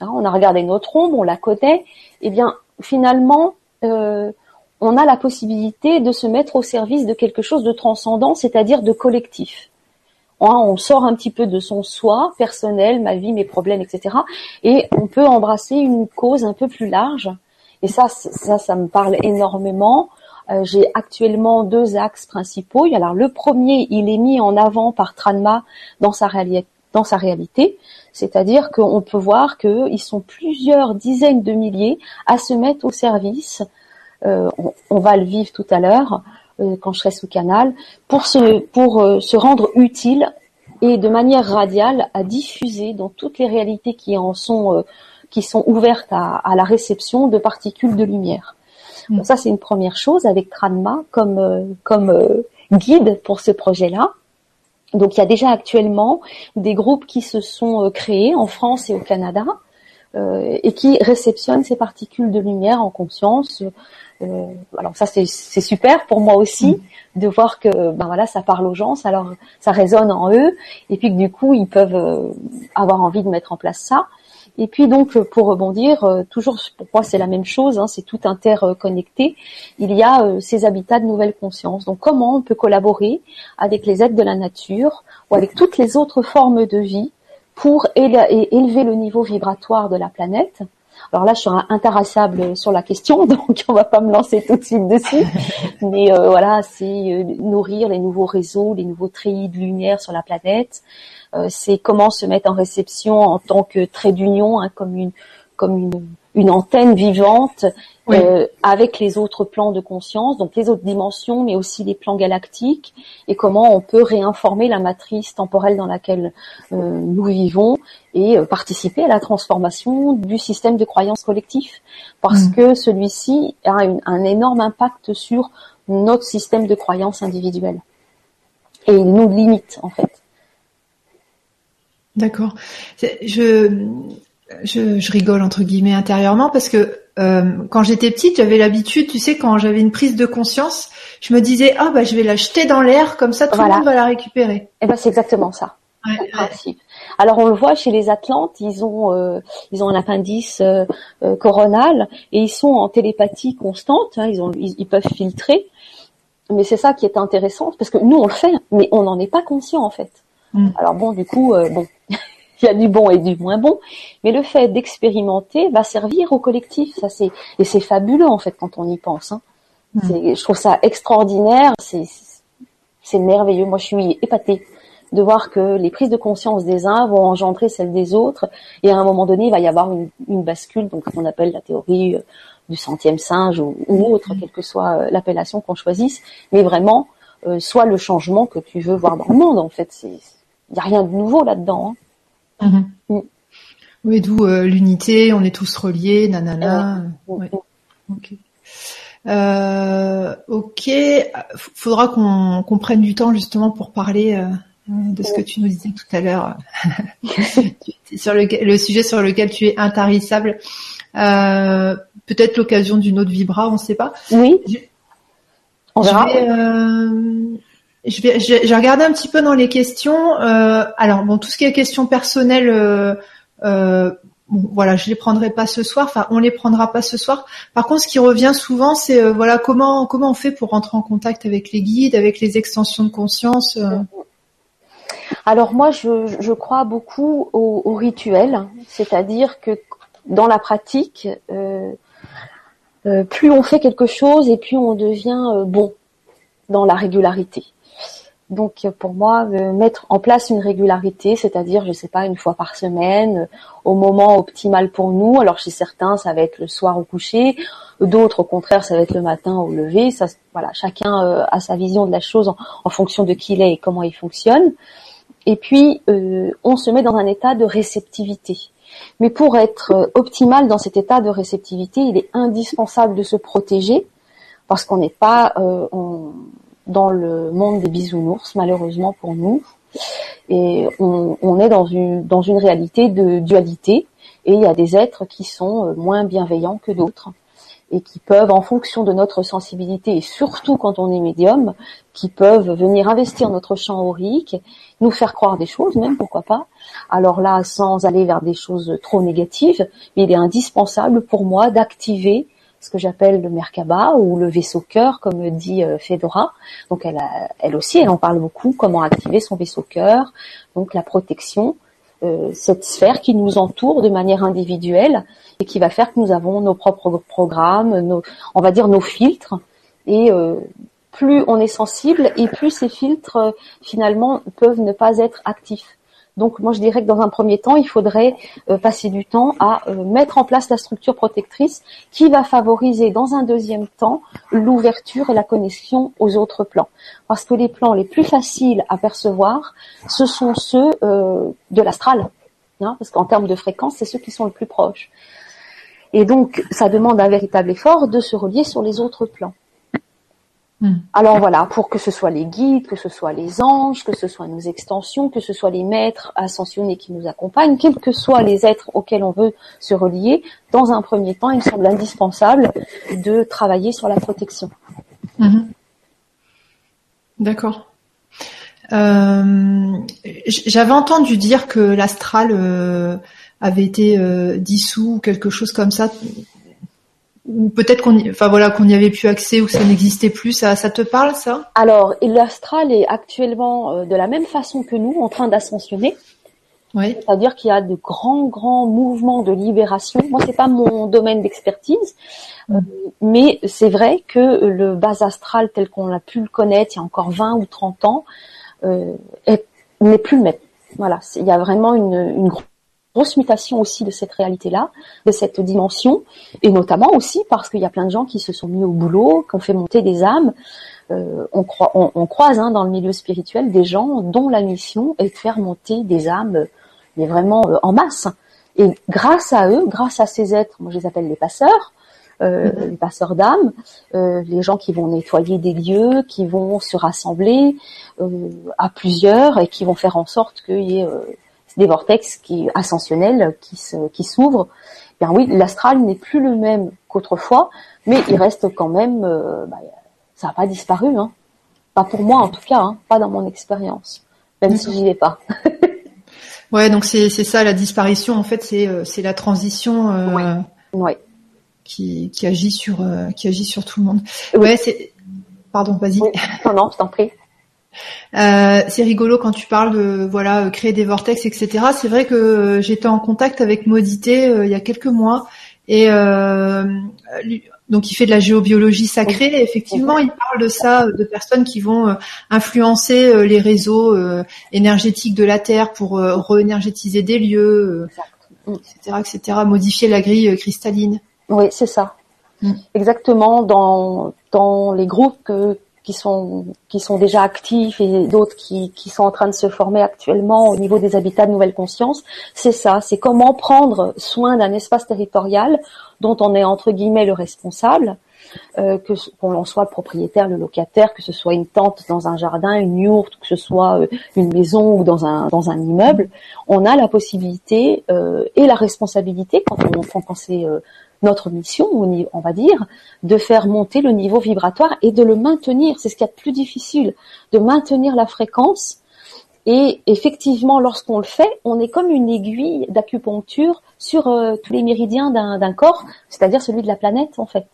Hein, on a regardé notre ombre, on la connaît, eh bien finalement, euh, on a la possibilité de se mettre au service de quelque chose de transcendant, c'est-à-dire de collectif. Hein, on sort un petit peu de son soi personnel, ma vie, mes problèmes, etc. Et on peut embrasser une cause un peu plus large. Et ça, ça, ça me parle énormément. Euh, j'ai actuellement deux axes principaux. Alors le premier, il est mis en avant par Tranma dans sa, dans sa réalité. C'est-à-dire qu'on peut voir qu'ils sont plusieurs dizaines de milliers à se mettre au service. Euh, on, va le vivre tout à l'heure euh, quand je serai sous canal pour se pour euh, se rendre utile et de manière radiale à diffuser dans toutes les réalités qui en sont qui sont ouvertes à, la réception de particules de lumière. Mm. ça c'est une première chose avec Tranma comme comme guide pour ce projet-là. Donc il y a déjà actuellement des groupes qui se sont euh, créés en France et au Canada euh, et qui réceptionnent ces particules de lumière en conscience. Euh, alors ça c'est super pour moi aussi mm. de voir que ben voilà ça parle aux gens, ça leur ça résonne en eux et puis que du coup ils peuvent euh, avoir envie de mettre en place ça. Et puis donc pour rebondir, euh, toujours pour moi c'est la même chose, hein, c'est tout interconnecté. Il y a euh, ces habitats de nouvelle conscience. Donc comment on peut collaborer avec les êtres de la nature ou avec toutes les autres formes de vie pour élever le niveau vibratoire de la planète? Alors là, je suis intéressable sur la question, donc on va pas me lancer tout de suite dessus. Mais euh, voilà, c'est nourrir les nouveaux réseaux, les nouveaux treillis de lumière sur la planète, euh, c'est comment se mettre en réception en tant que trait d'union, hein, comme une comme une une antenne vivante euh, avec les autres plans de conscience, donc les autres dimensions, mais aussi les plans galactiques, et comment on peut réinformer la matrice temporelle dans laquelle euh, nous vivons et euh, participer à la transformation du système de croyance collectif, parce mm. que celui-ci a un énorme impact sur notre système de croyance individuelle. Et il nous limite, en fait. D'accord. Je, je, je, rigole entre guillemets intérieurement parce que euh, quand j'étais petite, j'avais l'habitude, tu sais, quand j'avais une prise de conscience, je me disais ah bah je vais la jeter dans l'air comme ça tout le monde va la récupérer. Et eh ben c'est exactement ça. Ouais, Alors on le voit chez les Atlantes, ils ont euh, ils ont un appendice euh, coronal et ils sont en télépathie constante. Hein, ils ont ils, peuvent filtrer, mais c'est ça qui est intéressant parce que nous on le fait, mais on n'en est pas conscient en fait. Mm. Alors bon, du coup, bon, il y a du bon et du moins bon, mais le fait d'expérimenter va servir au collectif. Ça c'est et c'est fabuleux en fait quand on y pense. Hein. Mm. Je trouve ça extraordinaire. C'est c'est merveilleux. Moi, je suis épatée de voir que les prises de conscience des uns vont engendrer celles des autres, et à un moment donné, il va y avoir une, une bascule, donc qu'on appelle la théorie euh, du centième singe ou, ou autre, quelle que soit euh, l'appellation qu'on choisisse, mais vraiment euh, soit le changement que tu veux voir dans le monde. En fait, c'est il n'y a rien de nouveau là-dedans. Hein. Mhm. Mm. Oui, d'où euh, l'unité, on est tous reliés, nanana. Ok. Euh, ok. Faudra qu'on prenne du temps justement pour parler euh, de ce que tu nous disais tout à l'heure sur le, le, sujet sur lequel tu es intarissable. Euh, peut-être l'occasion d'une autre vibra, on ne sait pas. Oui. on verra. Je vais, j'ai regardé un petit peu dans les questions. Euh, alors bon, tout ce qui est questions personnelles, euh, euh, bon, voilà, je les prendrai pas ce soir. Enfin, on les prendra pas ce soir. Par contre, ce qui revient souvent, c'est voilà comment comment on fait pour rentrer en contact avec les guides, avec les extensions de conscience. Alors moi, je, je crois beaucoup au, rituel, c'est-à-dire que dans la pratique, plus on fait quelque chose et plus on devient bon dans la régularité. Donc pour moi, mettre en place une régularité, c'est-à-dire, je sais pas, une fois par semaine, au moment optimal pour nous. Alors chez certains, ça va être le soir au coucher, d'autres au contraire, ça va être le matin au lever. Voilà, chacun euh, a sa vision de la chose en, fonction de qui il est et comment il fonctionne. Et puis, euh, on se met dans un état de réceptivité. Mais pour être euh, optimal dans cet état de réceptivité, il est indispensable de se protéger parce qu'on n'est pas, dans le monde des bisounours, malheureusement pour nous. Et on, est dans une, dans une réalité de dualité. Et il y a des êtres qui sont euh, moins bienveillants que d'autres et qui peuvent, en fonction de notre sensibilité, et surtout quand on est médium, qui peuvent venir investir notre champ aurique, nous faire croire des choses, même pourquoi pas. Alors là, sans aller vers des choses trop négatives, il est indispensable pour moi d'activer ce que j'appelle le Merkaba ou le vaisseau cœur, comme dit euh, Fedora. Donc elle, elle aussi, elle en parle beaucoup, comment activer son vaisseau cœur, donc la protection, euh, cette sphère qui nous entoure de manière individuelle et qui va faire que nous avons nos propres programmes, nos, on va dire nos filtres. Et euh, plus on est sensible et plus ces filtres finalement peuvent ne pas être actifs. Donc moi je dirais que dans un premier temps, il faudrait euh, passer du temps à euh, mettre en place la structure protectrice qui va favoriser dans un deuxième temps l'ouverture et la connexion aux autres plans. Parce que les plans les plus faciles à percevoir, ce sont ceux euh, de l'astral. Hein, parce qu'en termes de fréquence, c'est ceux qui sont le plus proches. Et donc, ça demande un véritable effort de se relier sur les autres plans. Hmm. Alors voilà, pour que ce soit les guides, que ce soit les anges, que ce soit nos extensions, que ce soit les maîtres ascensionnés qui nous accompagnent, quels que soient les êtres auxquels on veut se relier, dans un premier temps, il me semble indispensable de travailler sur la protection. Hmm. D'accord. Euh, j'avais entendu dire que l'astral euh, avait été euh, dissous ou quelque chose comme ça ou peut-être qu'on, enfin voilà, qu'on n'y avait plus accès ou que ça n'existait plus. Ça, ça te parle ça? Alors, l'astral est actuellement euh, de la même façon que nous en train d'ascensionner. Oui. C'est-à-dire qu'il y a de grands, grands mouvements de libération. Moi, c'est pas mon domaine d'expertise, mm. euh, mais c'est vrai que le bas astral tel qu'on a pu le connaître il y a encore 20 ou 30 ans euh, n'est plus le même. Voilà, il y a vraiment une, une grosse mutation aussi de cette réalité-là, de cette dimension, et notamment aussi parce qu'il y a plein de gens qui se sont mis au boulot, qui ont fait monter des âmes. Euh, on, on, croise hein, dans le milieu spirituel des gens dont la mission est de faire monter des âmes, mais vraiment euh, en masse. Et grâce à eux, grâce à ces êtres, moi je les appelle les passeurs, euh, mm-hmm. les passeurs d'âmes, les gens qui vont nettoyer des lieux, qui vont se rassembler à plusieurs et qui vont faire en sorte qu'il y ait des vortex qui ascensionnels qui se, qui s'ouvrent. Bien oui, l'astral n'est plus le même qu'autrefois, mais il reste quand même, euh, bah, ça n'a pas disparu, hein. Pas pour moi en tout cas, hein. pas dans mon expérience, même si j'y vais pas. ouais, donc c'est c'est ça la disparition en fait, c'est euh, c'est la transition. Euh, ouais. Qui, qui agit sur qui agit sur tout le monde. Ouais, c'est pardon, vas-y. Non non, je t'en prie. Euh, c'est rigolo quand tu parles de voilà créer des vortex, etc. C'est vrai que euh, j'étais en contact avec Modité euh, il y a quelques mois et donc il fait de la géobiologie sacrée. Et effectivement, il parle de ça, de personnes qui vont influencer les réseaux énergétiques de la Terre pour re-énergétiser des lieux, etc., etc. Modifier la grille cristalline. Oui, c'est ça. Mm. Exactement dans dans les groupes que qui sont qui sont déjà actifs et d'autres qui, qui sont en train de se former actuellement au niveau des habitats de nouvelle conscience, c'est ça, c'est comment prendre soin d'un espace territorial dont on est entre guillemets le responsable, euh, que qu'on en soit le propriétaire, le locataire, que ce soit une tente dans un jardin, une yourte, que ce soit euh, une maison ou dans un dans un immeuble, on a la possibilité euh, et la responsabilité quand on quand c'est euh, notre mission, on va dire, de faire monter le niveau vibratoire et de le maintenir. C'est ce qu'il y a de plus difficile, de maintenir la fréquence. Et effectivement, lorsqu'on le fait, on est comme une aiguille d'acupuncture sur euh, tous les méridiens d'un corps, c'est-à-dire celui de la planète en fait.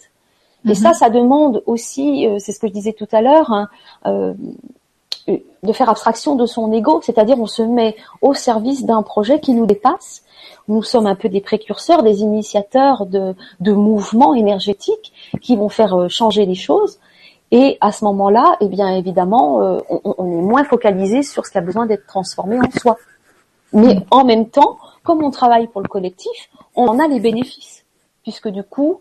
Et ça, mhm. ça demande aussi, euh, c'est ce que je disais tout à l'heure, hein, euh, de faire abstraction de son ego, c'est-à-dire on se met au service d'un projet qui nous dépasse nous sommes un peu des précurseurs, des initiateurs de, mouvements énergétiques qui vont faire euh, changer les choses. Et à ce moment-là, eh bien évidemment, euh, on, est moins focalisé sur ce qui a besoin d'être transformé en soi. Mais en même temps, comme on travaille pour le collectif, on en a les bénéfices, puisque du coup,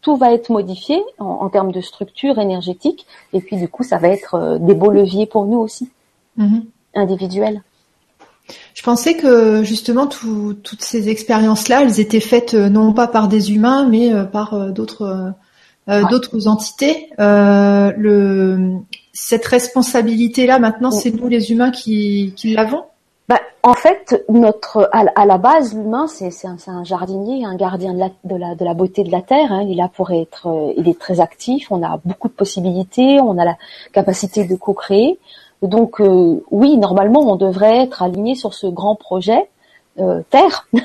tout va être modifié en, termes de structure énergétique, et puis du coup, ça va être euh, des beaux leviers pour nous aussi, mm-hmm. individuels. Je pensais que justement toutes ces expériences-là, elles étaient faites euh, non pas par des humains, mais euh, par euh, d'autres d'autres entités. le, cette responsabilité-là, maintenant, c'est nous les humains qui, qui l'avons? Bah, en fait, notre à, la base, l'humain, c'est un, un, jardinier, un gardien de la, de la, de la beauté de la terre. Hein. Il est là pour être, il est très actif. On a beaucoup de possibilités. On a la capacité de co-créer. Donc euh, oui, normalement, on devrait être aligné sur ce grand projet euh, Terre.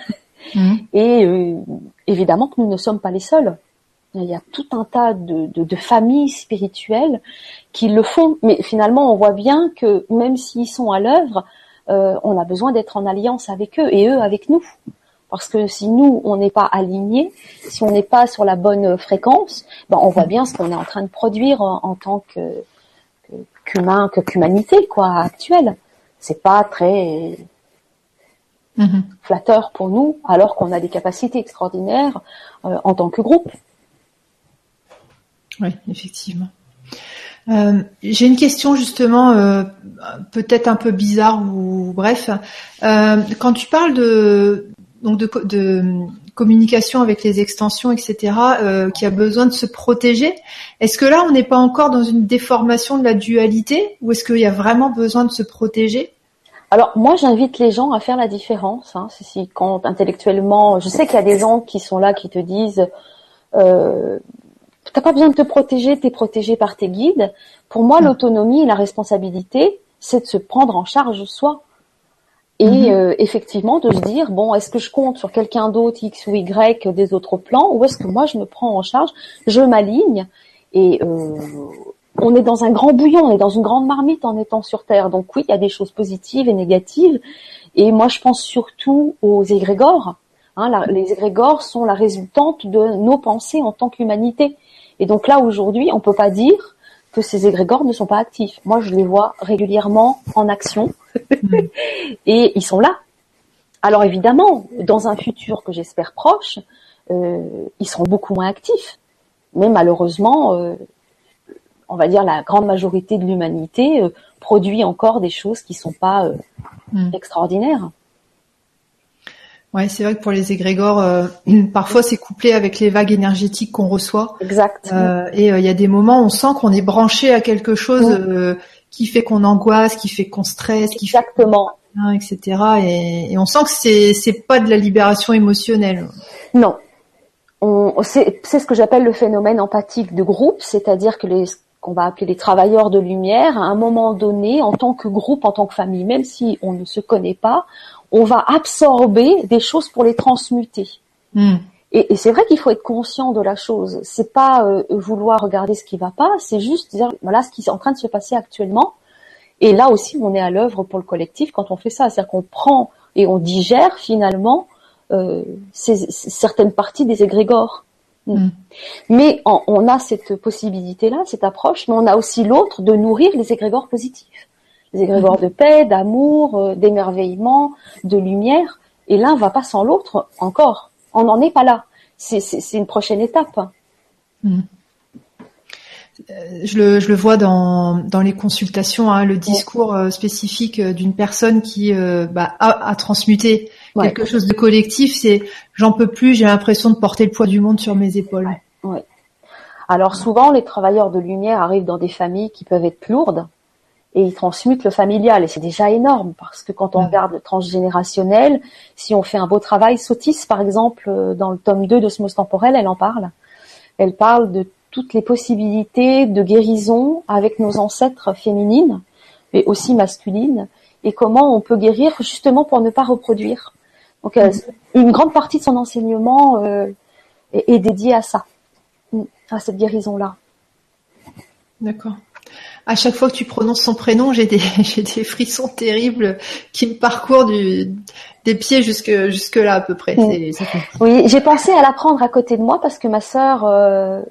Mmh. Et euh, évidemment que nous ne sommes pas les seuls. Il y a tout un tas de, familles spirituelles qui le font, mais finalement, on voit bien que même s'ils sont à l'œuvre, on a besoin d'être en alliance avec eux et eux avec nous. Parce que si nous, on n'est pas alignés, si on n'est pas sur la bonne fréquence, ben on voit bien ce qu'on est en train de produire en tant que, qu'humain, que qu'humanité, quoi, actuelle. C'est pas très mhm. flatteur pour nous, alors qu'on a des capacités extraordinaires euh, en tant que groupe. Oui, effectivement. Euh, j'ai une question justement, euh, peut-être un peu bizarre ou bref. quand tu parles de donc de, de communication avec les extensions, etc., euh, qui a besoin de se protéger. Est-ce que là, on n'est pas encore dans une déformation de la dualité ou est-ce qu'il y a vraiment besoin de se protéger? Alors moi j'invite les gens à faire la différence. Hein, si quand intellectuellement, je sais qu'il y a des gens qui sont là qui te disent euh, t'as pas besoin de te protéger, t'es protégé par tes guides. Pour moi, l'autonomie et la responsabilité, c'est de se prendre en charge soi et mhm. euh, effectivement de se dire bon est-ce que je compte sur quelqu'un d'autre x ou y des autres plans ou est-ce que moi je me prends en charge je m'aligne et euh, on est dans un grand bouillon on est dans une grande marmite en étant sur terre. Donc oui il y a des choses positives et négatives et moi je pense surtout aux égrégores. Hein, les égrégores sont la résultante de nos pensées en tant qu'humanité. Et donc là aujourd'hui on peut pas dire que ces égrégores ne sont pas actifs. Moi, je les vois régulièrement en action mm. et ils sont là. Alors évidemment, dans un futur que j'espère proche, euh, ils seront beaucoup moins actifs. Mais malheureusement, euh, on va dire la grande majorité de l'humanité euh, produit encore des choses qui sont pas mm. extraordinaires. Ouais, c'est vrai que pour les égrégores, parfois c'est couplé avec les vagues énergétiques qu'on reçoit. Exact. et il y a des moments, où on sent qu'on est branché à quelque chose qui fait qu'on angoisse, qui fait qu'on stresse, qui Exactement. etc. Et, et, on sent que c'est c'est pas de la libération émotionnelle. Non, c'est ce que j'appelle le phénomène empathique de groupe, c'est-à-dire que les qu'on va appeler les travailleurs de lumière, à un moment donné, en tant que groupe, en tant que famille, même si on ne se connaît pas, on va absorber des choses pour les transmuter. Hmm. Et, et c'est vrai qu'il faut être conscient de la chose. C'est pas euh, vouloir regarder ce qui va pas, c'est juste dire voilà ce qui est en train de se passer actuellement. Et là aussi, on est à l'œuvre pour le collectif quand on fait ça, c'est-à-dire qu'on prend et on digère finalement euh, certaines parties des égrégores. Mm. Mm. Mais on a cette possibilité-là, cette approche, mais on a aussi l'autre de nourrir les égrégores positifs. Les égrégores de paix, d'amour, euh, d'émerveillement, de lumière. Et l'un va pas sans l'autre encore. On n'en est pas là. C'est une prochaine étape. Euh, je le, je le, vois dans, dans les consultations, hein, le discours spécifique d'une personne qui bah, a, a, transmuté quelque chose de collectif, c'est j'en peux plus, j'ai l'impression de porter le poids du monde sur mes épaules. Ouais. Alors souvent, les travailleurs de lumière arrivent dans des familles qui peuvent être lourdes et ils transmutent le familial et c'est déjà énorme parce que quand on regarde le transgénérationnel, si on fait un beau travail, Sotis par exemple euh, dans le tome 2 d'Osmos Temporel, elle en parle. Elle parle de toutes les possibilités de guérison avec nos ancêtres féminines mais aussi masculines et comment on peut guérir justement pour ne pas reproduire. Donc euh, une grande partie de son enseignement euh, est, est, dédiée à ça, à cette guérison-là. D'accord. À chaque fois que tu prononces son prénom, j'ai des, j'ai des frissons terribles qui me parcourent du, des pieds jusque, jusque là à peu près. Oui, j'ai pensé à l'apprendre à côté de moi parce que ma sœur euh,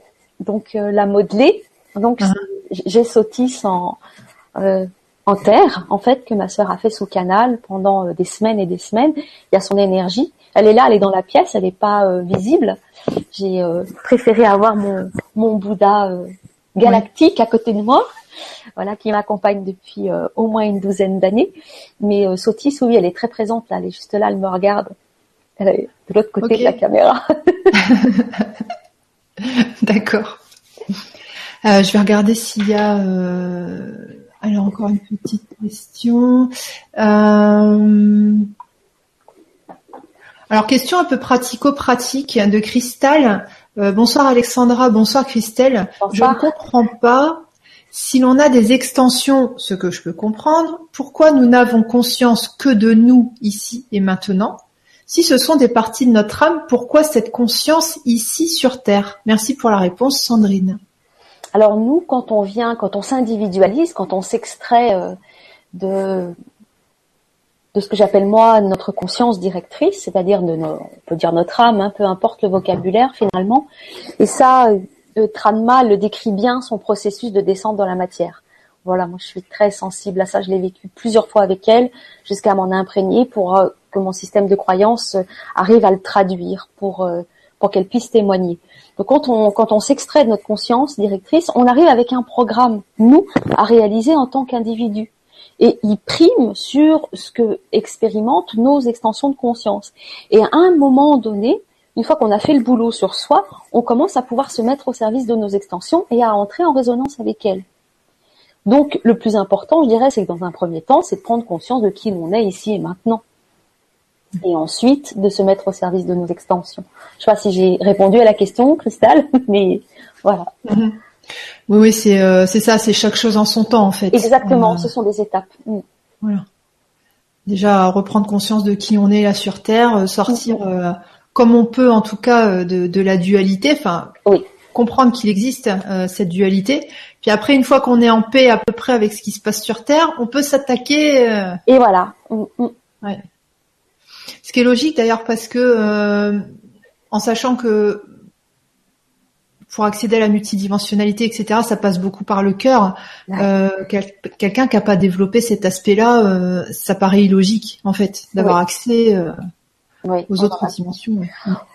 donc euh, l'a modelé. Donc uh-huh. j'ai Sotis en euh, en terre, en fait, que ma sœur a fait sous canal pendant des semaines et des semaines. Il y a son énergie. Elle est là, elle est dans la pièce, elle n'est pas visible. J'ai préféré avoir mon, mon Bouddha galactique à côté de moi, voilà, qui m'accompagne depuis au moins une douzaine d'années. Mais Sotis, oui, elle est très présente là, elle est juste là, elle me regarde. Elle est de l'autre côté de la caméra. D'accord. je vais regarder s'il y a alors encore une petite question. Euh, alors question un peu pratico-pratique de Cristal. Euh, bonsoir Alexandra, bonsoir Christelle. Je ne comprends pas si l'on a des extensions, ce que je peux comprendre, pourquoi nous n'avons conscience que de nous ici et maintenant? Si ce sont des parties de notre âme, pourquoi cette conscience ici sur Terre? Merci pour la réponse Sandrine. Alors nous, quand on vient, quand on s'individualise, quand on s'extrait euh, de de ce que j'appelle moi notre conscience directrice, c'est-à-dire de nos, on peut dire notre âme, hein, peu importe le vocabulaire finalement. Et ça, euh, Tranma le décrit bien son processus de descente dans la matière. Voilà, moi je suis très sensible à ça, je l'ai vécu plusieurs fois avec elle, jusqu'à m'en imprégner pour euh, que mon système de croyance arrive à le traduire, pour pour qu'elle puisse témoigner. Donc quand on, quand on s'extrait de notre conscience directrice, on arrive avec un programme, nous, à réaliser en tant qu'individu. Et il prime sur ce que expérimentent nos extensions de conscience. Et à un moment donné, une fois qu'on a fait le boulot sur soi, on commence à pouvoir se mettre au service de nos extensions et à entrer en résonance avec elles. Donc le plus important, je dirais, c'est que dans un premier temps, c'est de prendre conscience de qui l'on est ici et maintenant et ensuite de se mettre au service de nos extensions. Je sais pas si j'ai répondu à la question, Cristal, mais voilà. Mhm. Oui, oui, c'est euh, c'est ça, c'est chaque chose en son temps en fait. Exactement, euh, ce sont des étapes. Mm. Voilà. Déjà reprendre conscience de qui on est là sur Terre, euh, sortir comme on peut en tout cas de, de la dualité, enfin oui. comprendre qu'il existe cette dualité. Puis après, une fois qu'on est en paix à peu près avec ce qui se passe sur Terre, on peut s'attaquer. Et voilà. Mm, mm. Ouais. Ce qui est logique d'ailleurs parce que euh, en sachant que pour accéder à la multidimensionnalité, etc., ça passe beaucoup par le cœur. Euh, quelqu'un qui n'a pas développé cet aspect-là, euh, ça paraît illogique, en fait, d'avoir accès euh, aux autres dimensions.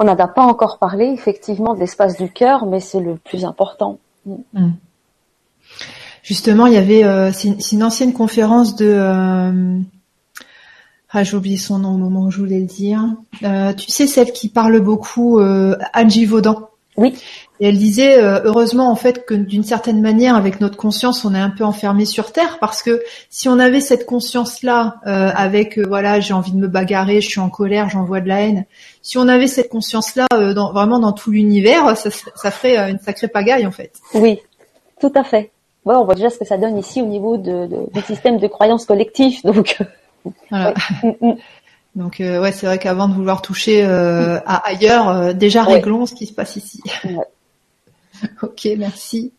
On n'en a pas encore parlé, effectivement, de l'espace du cœur, mais c'est le plus important. Mm. Mm. Justement, il y avait, c'est une, ancienne conférence de ah, j'ai oublié son nom au moment où je voulais le dire. tu sais, celle qui parle beaucoup, Angie Vaudan. Oui. Et elle disait euh, heureusement en fait que d'une certaine manière avec notre conscience on est un peu enfermé sur terre parce que si on avait cette conscience là euh, avec euh, voilà j'ai envie de me bagarrer, je suis en colère, j'envoie de la haine. Si on avait cette conscience là dans, vraiment dans tout l'univers, ça, ça, ferait une sacrée pagaille en fait. Oui, tout à fait. Ouais, on voit déjà ce que ça donne ici au niveau de, de du système de croyances collectif donc. Voilà. Mm, mm. Donc euh, ouais, c'est vrai qu'avant de vouloir toucher euh, à ailleurs, euh, déjà réglons ce qui se passe ici. ok, merci.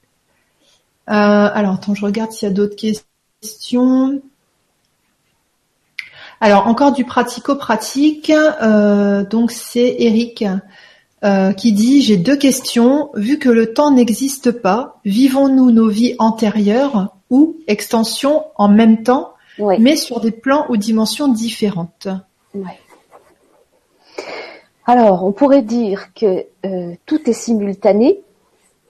alors attends, je regarde s'il y a d'autres questions. Alors encore du pratico-pratique. donc c'est Eric qui dit j'ai deux questions. Vu que le temps n'existe pas, vivons-nous nos vies antérieures ou extension en même temps, mais sur des plans ou dimensions différentes? Alors, on pourrait dire que euh, tout est simultané,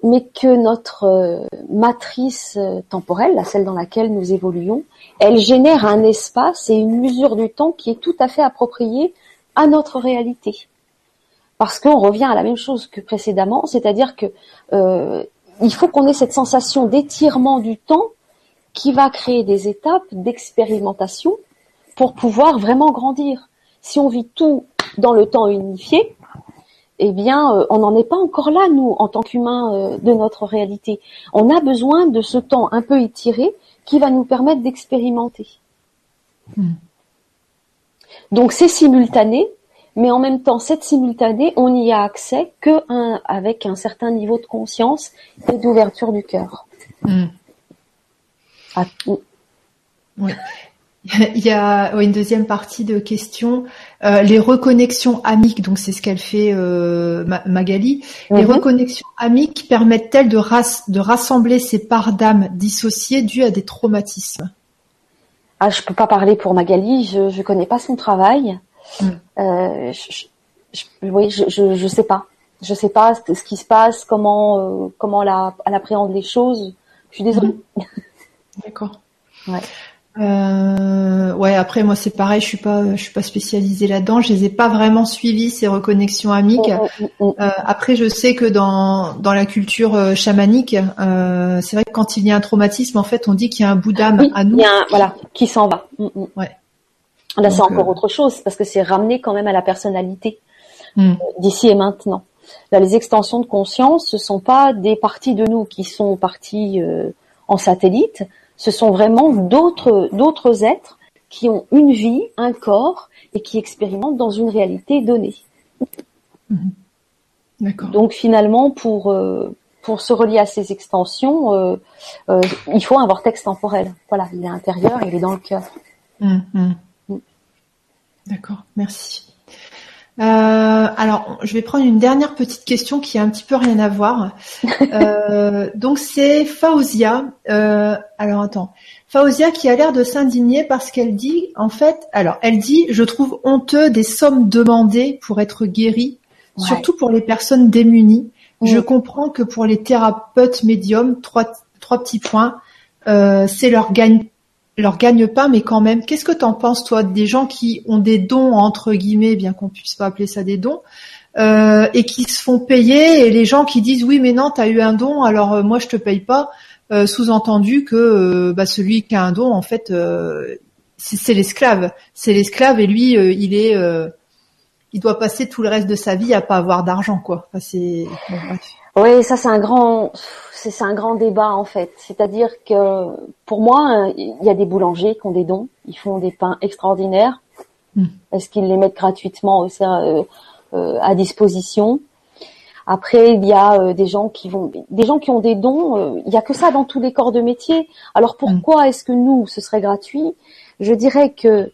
mais que notre euh, matrice euh, temporelle, la celle dans laquelle nous évoluons, elle génère un espace et une mesure du temps qui est tout à fait appropriée à notre réalité. Parce qu'on revient à la même chose que précédemment, c'est-à-dire que il faut qu'on ait cette sensation d'étirement du temps qui va créer des étapes d'expérimentation pour pouvoir vraiment grandir si on vit tout dans le temps unifié, eh bien, euh, on n'en est pas encore là, nous, en tant qu'humains euh, de notre réalité. On a besoin de ce temps un peu étiré qui va nous permettre d'expérimenter. Hmm. Donc c'est simultané, mais en même temps, cette simultané, on n'y a accès que avec un certain niveau de conscience et d'ouverture du cœur. Hmm. Ah, oui. Il y a une deuxième partie de question. Euh, les reconnexions amiques, donc c'est ce qu'elle fait euh, Magali. Les mhm. reconnexions amiques permettent-elles de, de rassembler ces parts d'âme dissociées dues à des traumatismes? Ah, Je peux pas parler pour Magali, je ne connais pas son travail. Mm. Euh, je, oui, je, je, sais pas. Je sais pas ce, qui se passe, comment comment elle, appréhende les choses. Je suis désolée. Mm. D'accord. Ouais. Euh, ouais, après moi c'est pareil, je suis pas, je suis pas spécialisée là-dedans. Je les ai pas vraiment suivies ces reconnexions amiques. Mm, mm, mm, euh, après, je sais que dans dans la culture euh, chamanique, euh, c'est vrai que quand il y a un traumatisme, en fait, on dit qu'il y a un bout d'âme à nous. Il y a un, voilà, qui s'en va. Ouais. Là, c'est encore autre chose parce que c'est ramené quand même à la personnalité d'ici et maintenant. Là, les extensions de conscience, ce sont pas des parties de nous qui sont parties en satellite ce sont vraiment d'autres d'autres êtres qui ont une vie, un corps et qui expérimentent dans une réalité donnée. Mhm. D'accord. Donc finalement, pour euh, pour se relier à ces extensions, euh, euh, il faut un vortex temporel. Voilà, il est intérieur, il est dans le cœur. Mhm. Mm. D'accord, merci. Euh, alors, je vais prendre une dernière petite question qui a un petit peu rien à voir. Euh, donc, c'est Fauzia. Euh, alors, attends. Fauzia qui a l'air de s'indigner parce qu'elle dit, en fait, alors, elle dit, je trouve honteux des sommes demandées pour être guérie, surtout pour les personnes démunies. Je comprends que pour les thérapeutes médiums, trois, trois petits points, euh, c'est leur gagne leur gagne pas, mais quand même, qu'est-ce que t'en penses toi des gens qui ont des dons entre guillemets, bien qu'on puisse pas appeler ça des dons, euh, et qui se font payer, et les gens qui disent oui mais non t'as eu un don, alors euh, moi je te paye pas, euh, sous-entendu que bah, celui qui a un don en fait c'est l'esclave, c'est l'esclave et lui il est il doit passer tout le reste de sa vie à pas avoir d'argent quoi. c'est oui, ça c'est un grand, c'est un grand débat en fait. C'est-à-dire que pour moi, il y a des boulangers qui ont des dons, ils font des pains extraordinaires. Hmm. Est-ce qu'ils les mettent gratuitement euh, euh, à disposition? Après, il y a euh, des gens qui vont, des gens qui ont des dons. il y a que ça dans tous les corps de métier. Alors pourquoi hmm. est-ce que nous, ce serait gratuit? Je dirais que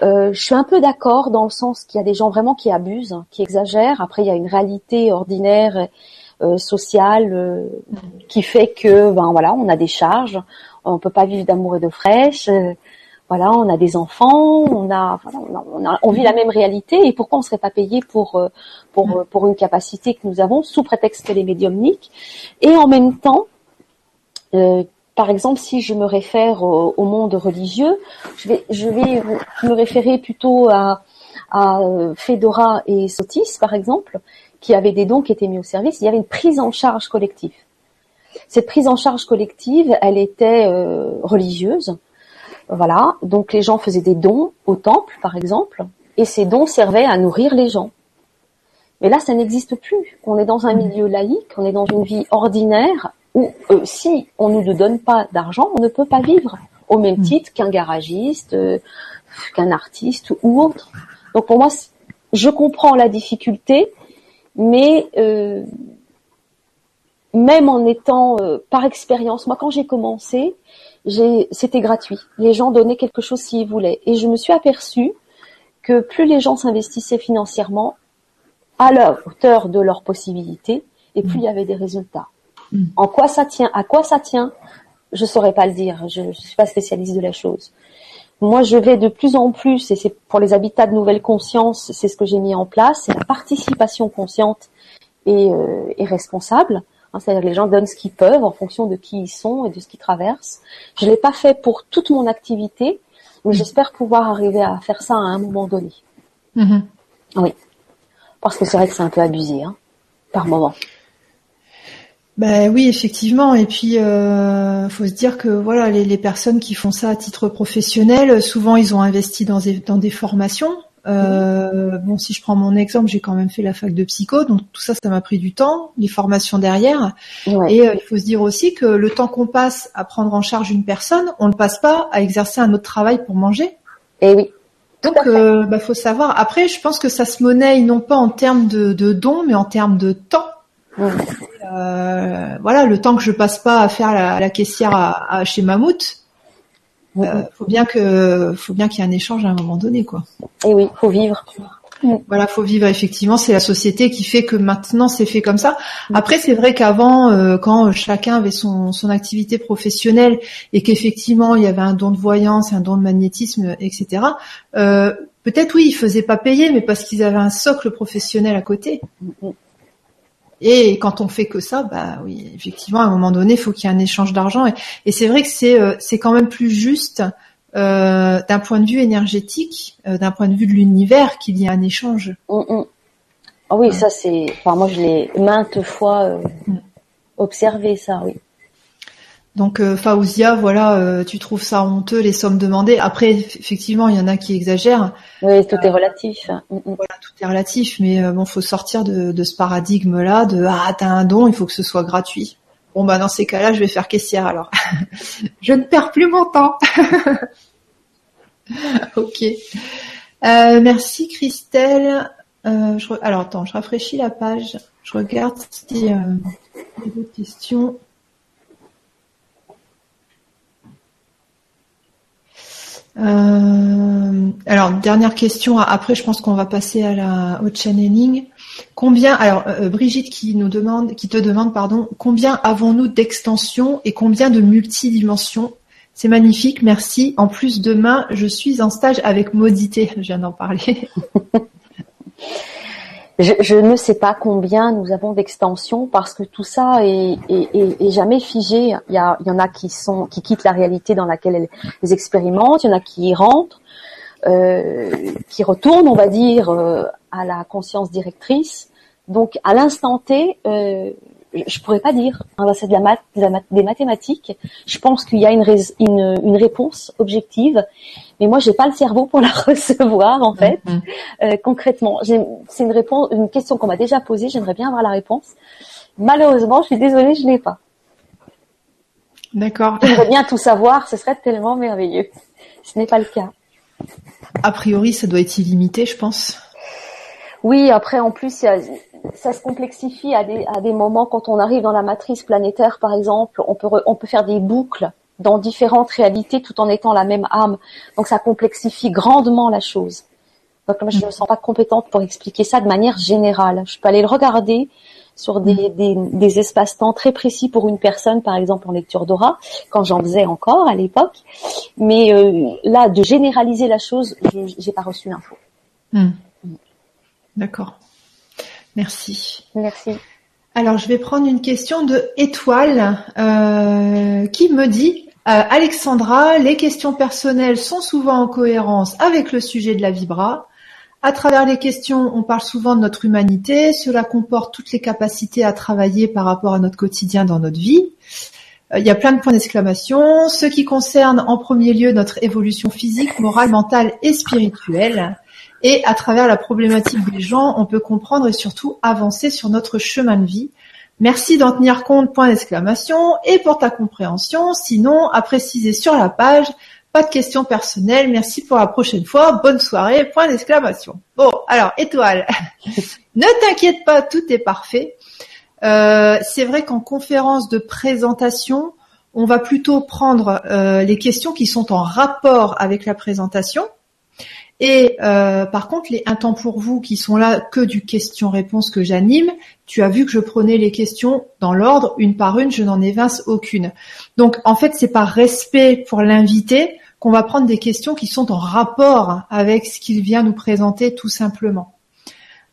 je suis un peu d'accord dans le sens qu'il y a des gens vraiment qui abusent, qui exagèrent. Après, il y a une réalité ordinaire sociale qui fait que ben voilà, on a des charges, on peut pas vivre d'amour et de fraîche. Voilà, on a des enfants, on a, voilà, on, vit la même réalité. Et pourquoi on serait pas payé pour euh, pour mm. pour une capacité que nous avons sous prétexte qu'elle est médiumnique? Et en même temps, euh, par exemple, si je me réfère au, monde religieux, je vais je vais me référer plutôt à à euh, Fedora et Sotis par exemple, qui avaient des dons qui étaient mis au service. Il y avait une prise en charge collective. Cette prise en charge collective, elle était religieuse voilà, donc les gens faisaient des dons au temple, par exemple, et ces dons servaient à nourrir les gens. Mais là, ça n'existe plus. On est dans un milieu laïque, on est dans une vie ordinaire où euh, si on ne nous donne pas d'argent, on ne peut pas vivre au même mm. titre qu'un garagiste, euh, qu'un artiste ou autre. Donc pour moi, je comprends la difficulté, mais euh, même en étant par expérience, moi quand j'ai commencé, c'était gratuit. Les gens donnaient quelque chose s'ils voulaient. Et je me suis aperçue que plus les gens s'investissaient financièrement à la hauteur de leurs possibilités, et plus il y avait des résultats. Mm. En quoi ça tient? À quoi ça tient? Je saurais pas le dire. Je, ne suis pas spécialiste de la chose. Moi, je vais de plus en plus, et c'est pour les habitats de nouvelle conscience, c'est ce que j'ai mis en place, c'est la participation consciente et, euh, et responsable. Hein, c'est-à-dire que les gens donnent ce qu'ils peuvent en fonction de qui ils sont et de ce qu'ils traversent. Je l'ai pas fait pour toute mon activité, mais j'espère pouvoir arriver à faire ça à un moment donné. Mm-hmm. Oui, parce que c'est vrai que c'est un peu abusé, hein, par moment. Ben oui, effectivement. Et puis, euh, faut se dire que voilà, les, personnes qui font ça à titre professionnel, souvent ils ont investi dans dans des formations. Euh, bon, si je prends mon exemple, j'ai quand même fait la fac de psycho, donc tout ça, ça m'a pris du temps, les formations derrière. Et euh, il faut se dire aussi que le temps qu'on passe à prendre en charge une personne, on ne passe pas à exercer un autre travail pour manger. Et eh oui. Donc, euh, bah, faut savoir. Après, je pense que ça se monnaie non pas en termes de, dons, mais en termes de temps. Euh, voilà, le temps que je passe pas à faire la, caissière à, chez Mammouth, euh, faut bien que, faut bien qu'il y ait un échange à un moment donné, quoi. Et oui, faut vivre. Voilà, faut vivre. Effectivement, c'est la société qui fait que maintenant c'est fait comme ça. Après, c'est vrai qu'avant, euh, quand chacun avait son, son activité professionnelle et qu'effectivement il y avait un don de voyance, un don de magnétisme, etc. Peut-être oui, ils faisaient pas payer, mais parce qu'ils avaient un socle professionnel à côté. Mm, mm. Et quand on fait que ça, bah oui, effectivement, à un moment donné, il faut qu'il y ait un échange d'argent. Et, c'est vrai que c'est euh, c'est quand même plus juste euh, d'un point de vue énergétique, euh, d'un point de vue de l'univers, qu'il y ait un échange. Mm, mm. Ah oui, ça c'est. Enfin, moi, je l'ai maintes fois mm. observé, ça, oui. Donc euh, Faouzia, voilà, euh, tu trouves ça honteux les sommes demandées. Après, effectivement, il y en a qui exagèrent. Oui, tout est relatif. Mm, mm. Voilà, tout est relatif, mais euh, bon, faut sortir de, ce paradigme-là de ah t'as un don, il faut que ce soit gratuit. Bon bah dans ces cas-là, je vais faire caissière alors. je ne perds plus mon temps. ok. merci Christelle. Alors attends, je rafraîchis la page. Je regarde s'il y a d'autres questions. Euh, alors dernière question. Après, je pense qu'on va passer à la au channeling. Combien Alors euh, Brigitte qui nous demande, qui te demande, pardon, combien avons-nous d'extensions et combien de multidimensions? C'est magnifique, merci. En plus, demain, je suis en stage avec Maudité. Je viens d'en parler. Je, ne sais pas combien nous avons d'extensions parce que tout ça est, jamais figé. Il y, en a qui sont qui quittent la réalité dans laquelle elles, expérimentent, il y en a qui y rentrent, euh, qui retournent, on va dire, euh, à la conscience directrice. Donc à l'instant T, euh, je pourrais pas dire. Hein, c'est de la math, des mathématiques. Je pense qu'il y a une, une, une, réponse objective, mais moi j'ai pas le cerveau pour la recevoir en fait. Mm-hmm. Euh, concrètement, c'est une réponse, une question qu'on m'a déjà posée. J'aimerais bien avoir la réponse. Malheureusement, je suis désolée, je l'ai pas. D'accord. J'aimerais bien tout savoir. Ce serait tellement merveilleux. Ce n'est pas le cas. A priori, ça doit être illimité, je pense. Oui, après en plus, ça se complexifie à des, à des moments quand on arrive dans la matrice planétaire, par exemple, on peut, on peut faire des boucles dans différentes réalités tout en étant la même âme. Donc ça complexifie grandement la chose. Donc moi, je ne me sens pas compétente pour expliquer ça de manière générale. Je peux aller le regarder sur des, des, espaces-temps très précis pour une personne, par exemple en lecture d'aura, quand j'en faisais encore à l'époque. Mais euh, là, de généraliser la chose, j'ai pas reçu l'info. Hmm. D'accord. Merci. Merci. Alors, je vais prendre une question de Étoile euh, qui me dit euh, Alexandra, les questions personnelles sont souvent en cohérence avec le sujet de la vibra. À travers les questions, on parle souvent de notre humanité. Cela comporte toutes les capacités à travailler par rapport à notre quotidien dans notre vie. Euh, il y a plein de points d'exclamation. Ce qui concerne en premier lieu notre évolution physique, morale, mentale et spirituelle. Et à travers la problématique des gens, on peut comprendre et surtout avancer sur notre chemin de vie. Merci d'en tenir compte, point d'exclamation, et pour ta compréhension, sinon, à préciser sur la page, pas de questions personnelles, merci pour la prochaine fois, bonne soirée, point d'exclamation. Bon, alors, étoile, ne t'inquiète pas, tout est parfait. Euh, c'est vrai qu'en conférence de présentation, on va plutôt prendre euh, les questions qui sont en rapport avec la présentation, et euh, par contre, les un temps pour vous qui sont là que du question-réponse que j'anime, tu as vu que je prenais les questions dans l'ordre, une par une, je n'en évince aucune. Donc en fait, c'est par respect pour l'invité qu'on va prendre des questions qui sont en rapport avec ce qu'il vient nous présenter tout simplement.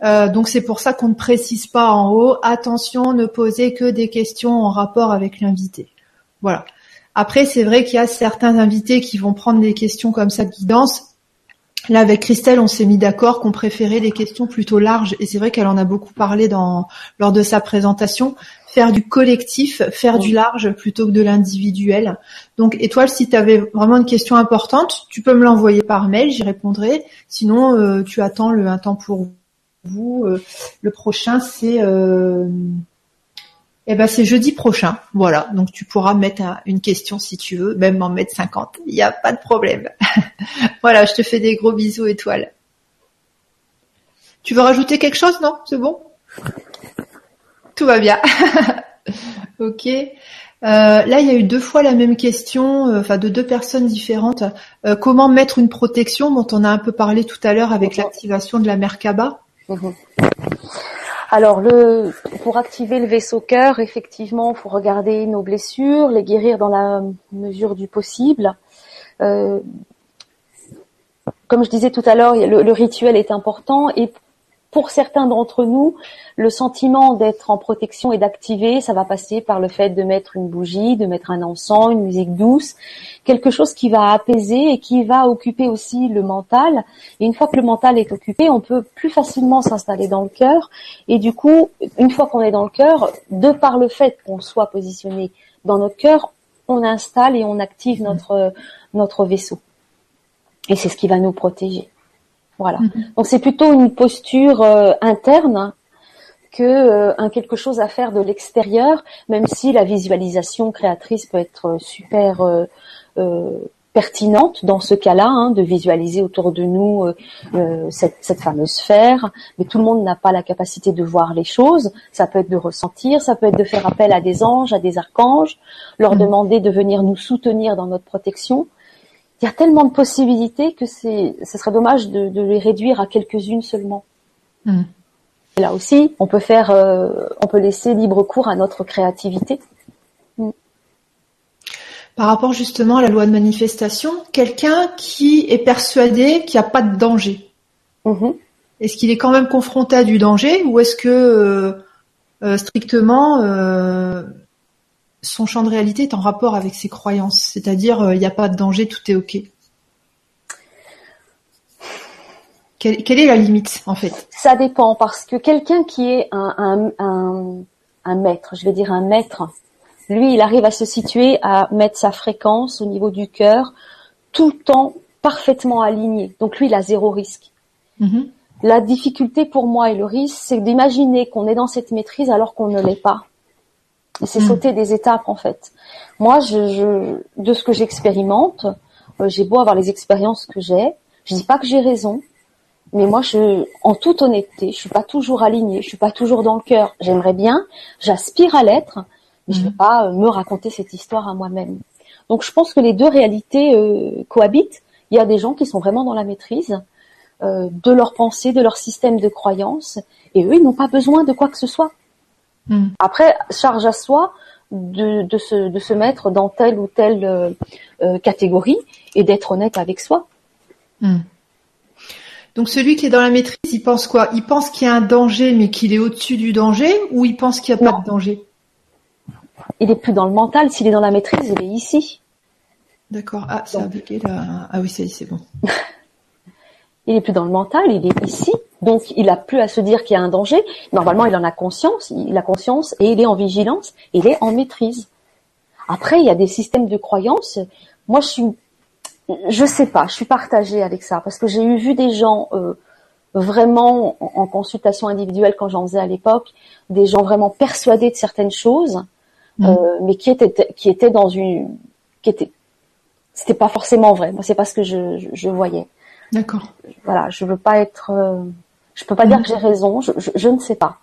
Euh, donc c'est pour ça qu'on ne précise pas en haut, attention, ne posez que des questions en rapport avec l'invité. Voilà. Après, c'est vrai qu'il y a certains invités qui vont prendre des questions comme ça de guidance Là, avec Christelle, on s'est mis d'accord qu'on préférait les questions plutôt larges, et c'est vrai qu'elle en a beaucoup parlé dans, lors de sa présentation, faire du collectif, faire du large plutôt que de l'individuel. Donc, Étoile, si tu avais vraiment une question importante, tu peux me l'envoyer par mail, j'y répondrai. Sinon, euh, tu attends le un temps pour vous. Euh, le prochain, c'est... Euh, eh ben c'est jeudi prochain, voilà. Donc tu pourras mettre une question si tu veux, même m'en mettre 50. Il n'y a pas de problème. voilà, je te fais des gros bisous étoiles. Tu veux rajouter quelque chose, non? C'est bon? Tout va bien. ok. Euh, là, il y a eu deux fois la même question, euh, enfin de deux personnes différentes. Euh, comment mettre une protection dont on a un peu parlé tout à l'heure avec l'activation de la Merkaba? Mhm. Alors, le, pour activer le vaisseau cœur, effectivement, il faut regarder nos blessures, les guérir dans la mesure du possible. Euh, comme je disais tout à l'heure, le, le, rituel est important et pour certains d'entre nous, le sentiment d'être en protection et d'activer, ça va passer par le fait de mettre une bougie, de mettre un encens, une musique douce, quelque chose qui va apaiser et qui va occuper aussi le mental. Et une fois que le mental est occupé, on peut plus facilement s'installer dans le cœur. Et du coup, une fois qu'on est dans le cœur, de par le fait qu'on soit positionné dans notre cœur, on installe et on active notre notre vaisseau. Et c'est ce qui va nous protéger. Voilà. Mm-hmm. Donc c'est plutôt une posture euh, interne que euh, un quelque chose à faire de l'extérieur, même si la visualisation créatrice peut être super euh, pertinente dans ce cas-là, hein, de visualiser autour de nous cette, cette, fameuse sphère. Mais tout le monde n'a pas la capacité de voir les choses. Ça peut être de ressentir, ça peut être de faire appel à des anges, à des archanges, leur mm-hmm. demander de venir nous soutenir dans notre protection il y a tellement de possibilités que c'est, ce serait dommage de, les réduire à quelques-unes seulement. Hmm. Et là aussi, on peut faire, euh, on peut laisser libre cours à notre créativité. Hmm. Par rapport justement à la loi de manifestation, quelqu'un qui est persuadé qu'il n'y a pas de danger, mm-hmm. est-ce qu'il est quand même confronté à du danger ou est-ce que euh, euh, strictement son champ de réalité est en rapport avec ses croyances, c'est-à-dire euh, il n'y a pas de danger, tout est ok. Quelle, est la limite en fait? Ça dépend parce que quelqu'un qui est un, un, maître, je vais dire un maître, lui il arrive à se situer, à mettre sa fréquence au niveau du cœur, tout le temps parfaitement aligné. Donc lui il a zéro risque. Mm-hmm. La difficulté pour moi et le risque, c'est d'imaginer qu'on est dans cette maîtrise alors qu'on ne l'est pas. C'est hmm. sauter des étapes en fait. Moi, je, de ce que j'expérimente, euh, j'ai beau avoir les expériences que j'ai, je dis pas que j'ai raison, mais moi, je, en toute honnêteté, je suis pas toujours alignée, je suis pas toujours dans le cœur. J'aimerais bien, j'aspire à l'être, mais je ne vais hmm. pas euh, me raconter cette histoire à moi-même. Donc, je pense que les deux réalités euh, cohabitent. Il y a des gens qui sont vraiment dans la maîtrise de leur pensée, de leur système de croyance, et eux, ils n'ont pas besoin de quoi que ce soit. Hmm. Après, charge à soi de, de, se, de se mettre dans telle ou telle euh, euh, catégorie et d'être honnête avec soi. Hmm. Donc celui qui est dans la maîtrise, il pense quoi? Il pense qu'il y a un danger, mais qu'il est au-dessus du danger, ou il pense qu'il n'y a pas de danger? Il est plus dans le mental. S'il est dans la maîtrise, il est ici. D'accord. Ah, ça a là. Ah oui, c'est bon. il est plus dans le mental, il est ici. Donc, il a plus à se dire qu'il y a un danger. Normalement, il en a conscience, il a conscience et il est en vigilance, il est en maîtrise. Après, il y a des systèmes de croyances. Moi, je suis, je sais pas, je suis partagée avec ça parce que j'ai eu vu des gens euh, vraiment en, consultation individuelle quand j'en faisais à l'époque, des gens vraiment persuadés de certaines choses, mmh. euh, mais qui étaient qui étaient dans une, qui étaient, c'était pas forcément vrai. Moi, c'est pas ce que je, je, voyais. D'accord. Voilà, je veux pas être. Euh, je peux pas dire que j'ai raison. Je, je, ne sais pas.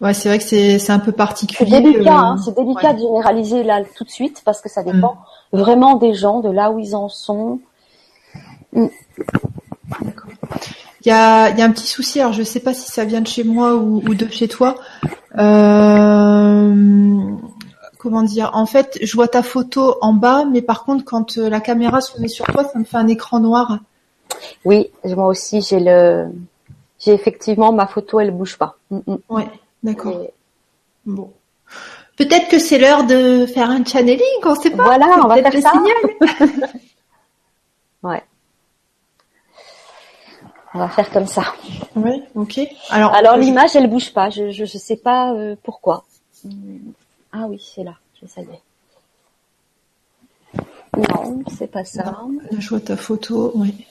Ouais, c'est vrai que c'est un peu particulier. C'est délicat, euh, hein, c'est délicat de généraliser là tout de suite parce que ça dépend mm. vraiment des gens, de là où ils en sont. Mm. Il y a, y a un petit souci. Alors je sais pas si ça vient de chez moi ou, ou de chez toi. Euh, comment dire? En fait, je vois ta photo en bas, mais par contre, quand euh, la caméra se met sur toi, ça me fait un écran noir. Oui, moi aussi, j'ai le, j'ai effectivement ma photo, elle bouge pas. Mm, mm. Ouais, d'accord. Bon. Peut-être que c'est l'heure de faire un channeling, on sait pas. Voilà, on va faire ça. Signal. ouais. On va faire comme ça. Oui, ok. Alors, Alors l'image, elle bouge pas. Je, je, sais pas euh, pourquoi. Ah oui, c'est là. Ça y est. Non, c'est pas ça. Je vois ta photo, oui.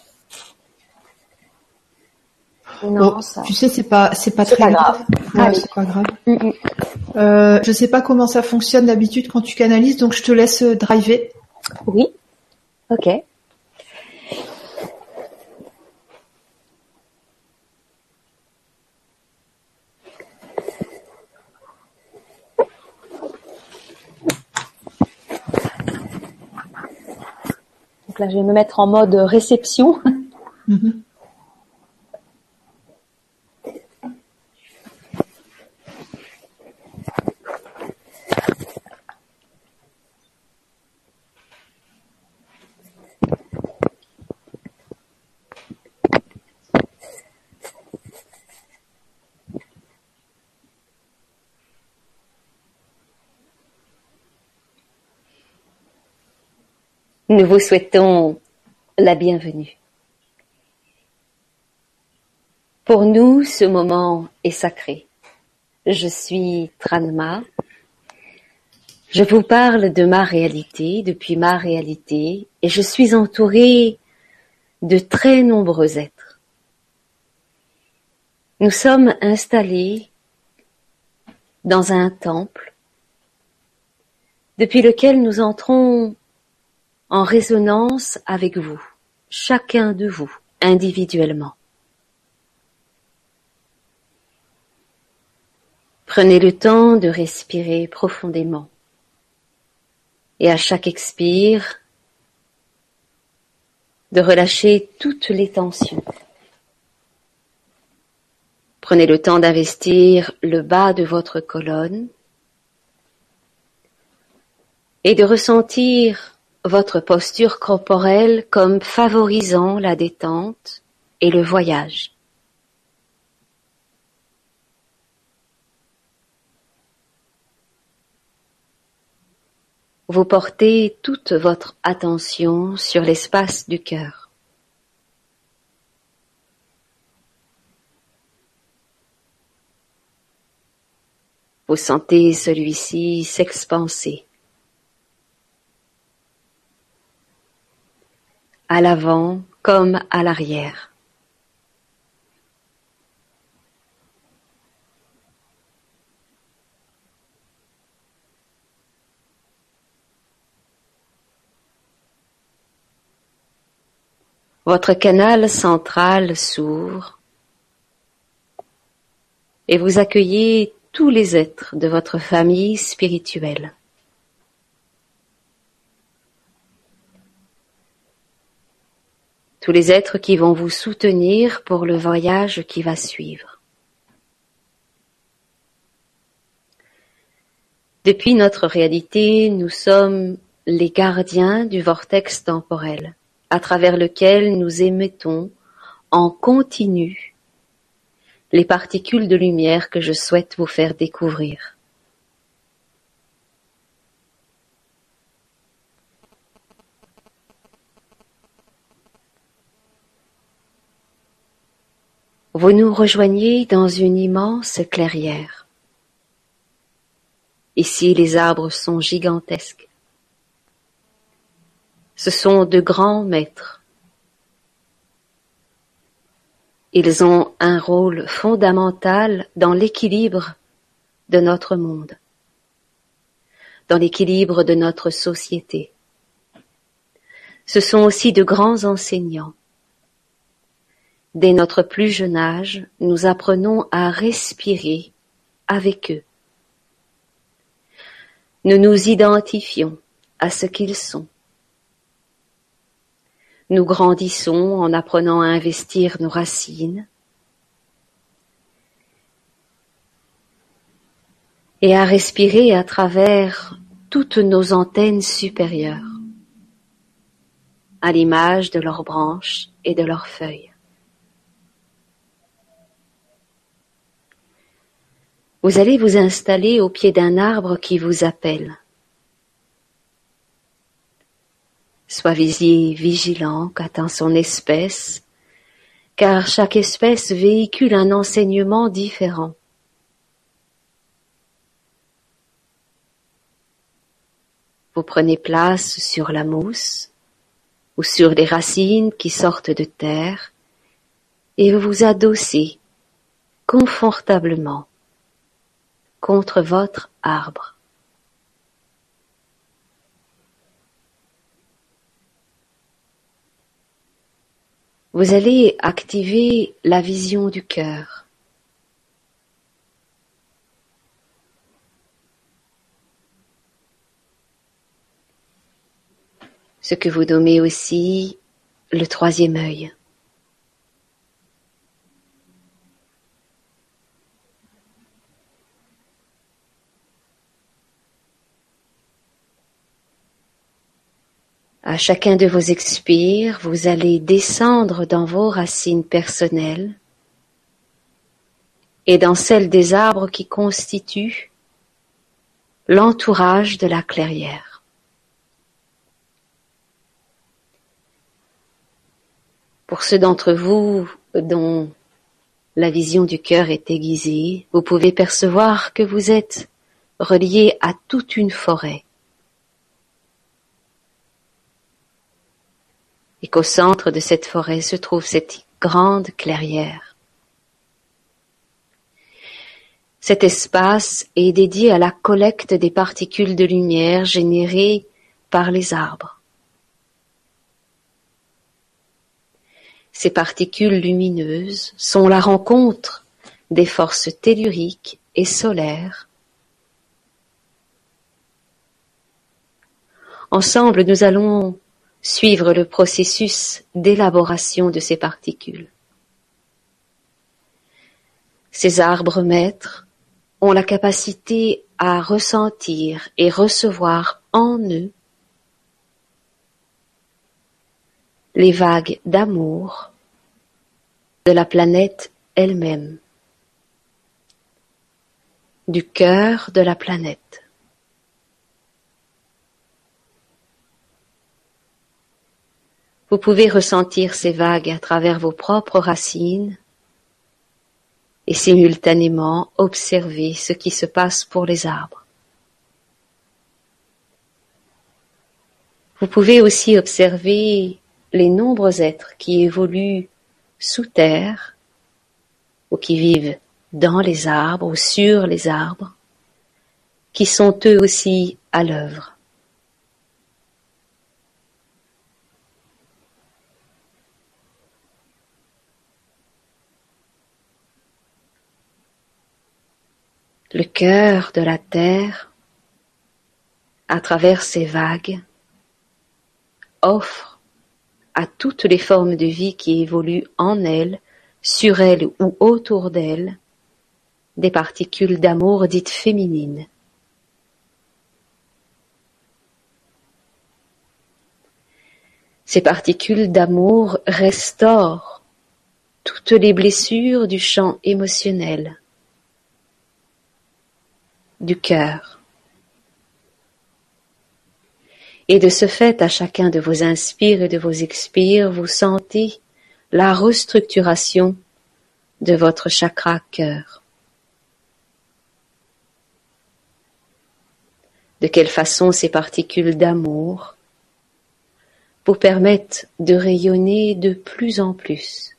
Non, ça... Tu sais, c'est pas, c'est pas très grave. c'est pas grave. Mm, mm. Euh, je sais pas comment ça fonctionne d'habitude quand tu canalises, donc je te laisse euh, driver. Oui. Ok. Donc là, je vais me mettre en mode réception. Mhm. Nous vous souhaitons la bienvenue. Pour nous, ce moment est sacré. Je suis Tranma. Je vous parle de ma réalité, depuis ma réalité, et je suis entourée de très nombreux êtres. Nous sommes installés dans un temple depuis lequel nous entrons en résonance avec vous, chacun de vous, individuellement. Prenez le temps de respirer profondément et à chaque expire, de relâcher toutes les tensions. Prenez le temps d'investir le bas de votre colonne et de ressentir votre posture corporelle comme favorisant la détente et le voyage. Vous portez toute votre attention sur l'espace du cœur. Vous sentez celui-ci s'expanser. À l'avant comme à l'arrière. Votre canal central s'ouvre et vous accueillez tous les êtres de votre famille spirituelle. Tous les êtres qui vont vous soutenir pour le voyage qui va suivre. Depuis notre réalité, nous sommes les gardiens du vortex temporel, à travers lequel nous émettons en continu les particules de lumière que je souhaite vous faire découvrir. Vous nous rejoignez dans une immense clairière. Ici les arbres sont gigantesques. Ce sont de grands maîtres. Ils ont un rôle fondamental dans l'équilibre de notre monde, dans l'équilibre de notre société. Ce sont aussi de grands enseignants. Dès notre plus jeune âge, nous apprenons à respirer avec eux. Nous nous identifions à ce qu'ils sont. Nous grandissons en apprenant à investir nos racines et à respirer à travers toutes nos antennes supérieures, à l'image de leurs branches et de leurs feuilles. Vous allez vous installer au pied d'un arbre qui vous appelle. Soyez vigilant qu'atteint son espèce, car chaque espèce véhicule un enseignement différent. Vous prenez place sur la mousse ou sur les racines qui sortent de terre et vous vous adossez confortablement contre votre arbre. Vous allez activer la vision du cœur. Ce que vous nommez aussi le troisième œil. À chacun de vos expires, vous allez descendre dans vos racines personnelles et dans celles des arbres qui constituent l'entourage de la clairière. Pour ceux d'entre vous dont la vision du cœur est aiguisée, vous pouvez percevoir que vous êtes relié à toute une forêt et qu'au centre de cette forêt se trouve cette grande clairière. Cet espace est dédié à la collecte des particules de lumière générées par les arbres. Ces particules lumineuses sont la rencontre des forces telluriques et solaires. Ensemble, nous allons suivre le processus d'élaboration de ces particules. Ces arbres maîtres ont la capacité à ressentir et recevoir en eux les vagues d'amour de la planète elle-même, du cœur de la planète. Vous pouvez ressentir ces vagues à travers vos propres racines et simultanément observer ce qui se passe pour les arbres. Vous pouvez aussi observer les nombreux êtres qui évoluent sous terre ou qui vivent dans les arbres ou sur les arbres, qui sont eux aussi à l'œuvre. le cœur de la terre, à travers ses vagues, offre à toutes les formes de vie qui évoluent en elle, sur elle ou autour d'elle, des particules d'amour dites féminines. Ces particules d'amour restaurent toutes les blessures du champ émotionnel, du cœur. Et de ce fait, à chacun de vos inspires et de vos expires, vous sentez la restructuration de votre chakra cœur. De quelle façon ces particules d'amour vous permettent de rayonner de plus en plus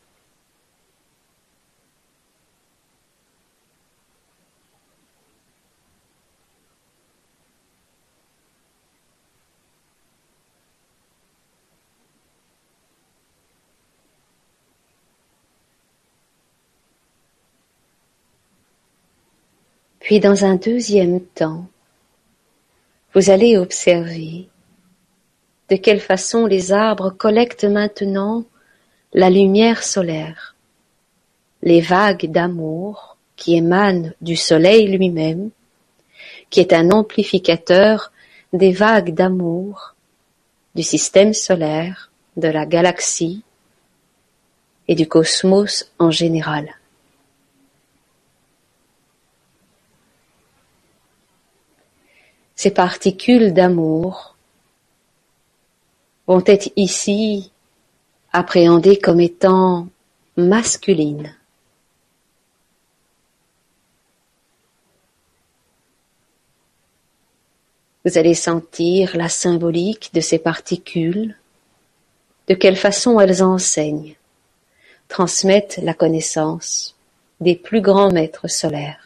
Puis dans un deuxième temps, vous allez observer de quelle façon les arbres collectent maintenant la lumière solaire, les vagues d'amour qui émanent du soleil lui-même, qui est un amplificateur des vagues d'amour du système solaire, de la galaxie et du cosmos en général. Ces particules d'amour vont être ici appréhendées comme étant masculines. Vous allez sentir la symbolique de ces particules, de quelle façon elles enseignent, transmettent la connaissance des plus grands maîtres solaires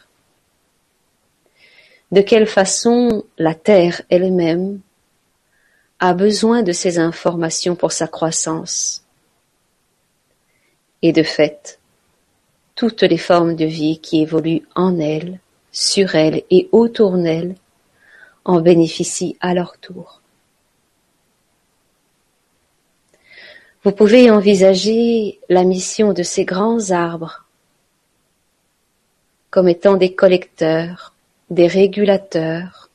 de quelle façon la Terre elle-même a besoin de ces informations pour sa croissance? Et de fait, toutes les formes de vie qui évoluent en elle, sur elle et autour d'elle en bénéficient à leur tour. Vous pouvez envisager la mission de ces grands arbres comme étant des collecteurs des régulateurs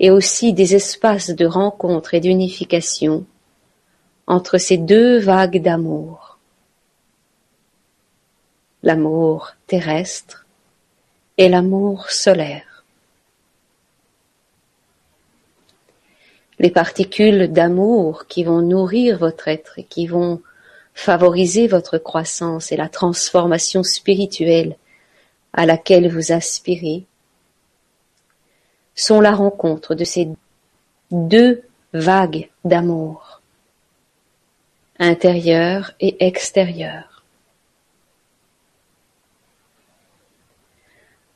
et aussi des espaces de rencontre et d'unification entre ces deux vagues d'amour, l'amour terrestre et l'amour solaire. Les particules d'amour qui vont nourrir votre être et qui vont favoriser votre croissance et la transformation spirituelle à laquelle vous aspirez sont la rencontre de ces deux vagues d'amour, intérieur et extérieur.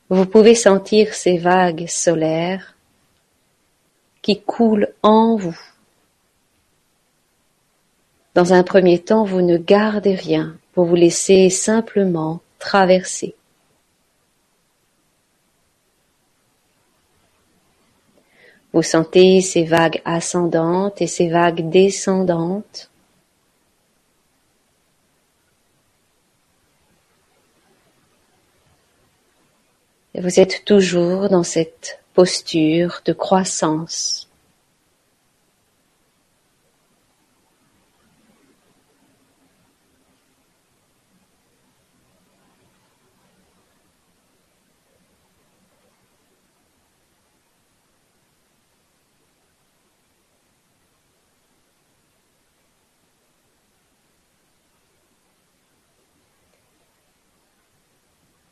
Vous pouvez sentir ces vagues solaires qui coulent en vous. Dans un premier temps, vous ne gardez rien pour vous laisser simplement traverser. Vous sentez ces vagues ascendantes et ces vagues descendantes. Vous êtes toujours dans cette posture de croissance.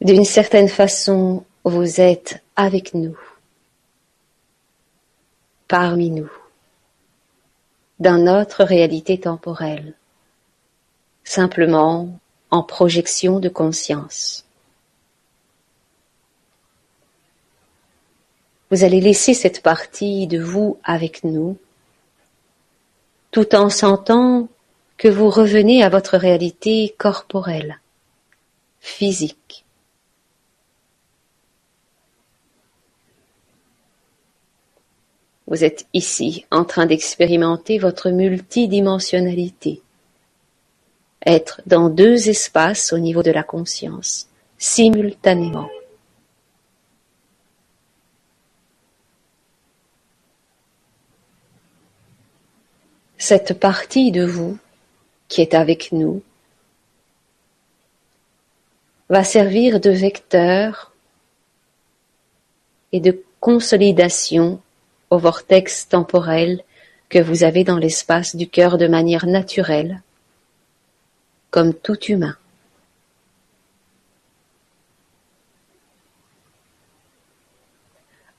D'une certaine façon, vous êtes avec nous, parmi nous, dans notre réalité temporelle, simplement en projection de conscience. Vous allez laisser cette partie de vous avec nous, tout en sentant que vous revenez à votre réalité corporelle, physique. Vous êtes ici en train d'expérimenter votre multidimensionnalité. Être dans deux espaces au niveau de la conscience, simultanément. cette partie de vous qui est avec nous va servir de vecteur et de consolidation au vortex temporel que vous avez dans l'espace du cœur de manière naturelle, comme tout humain.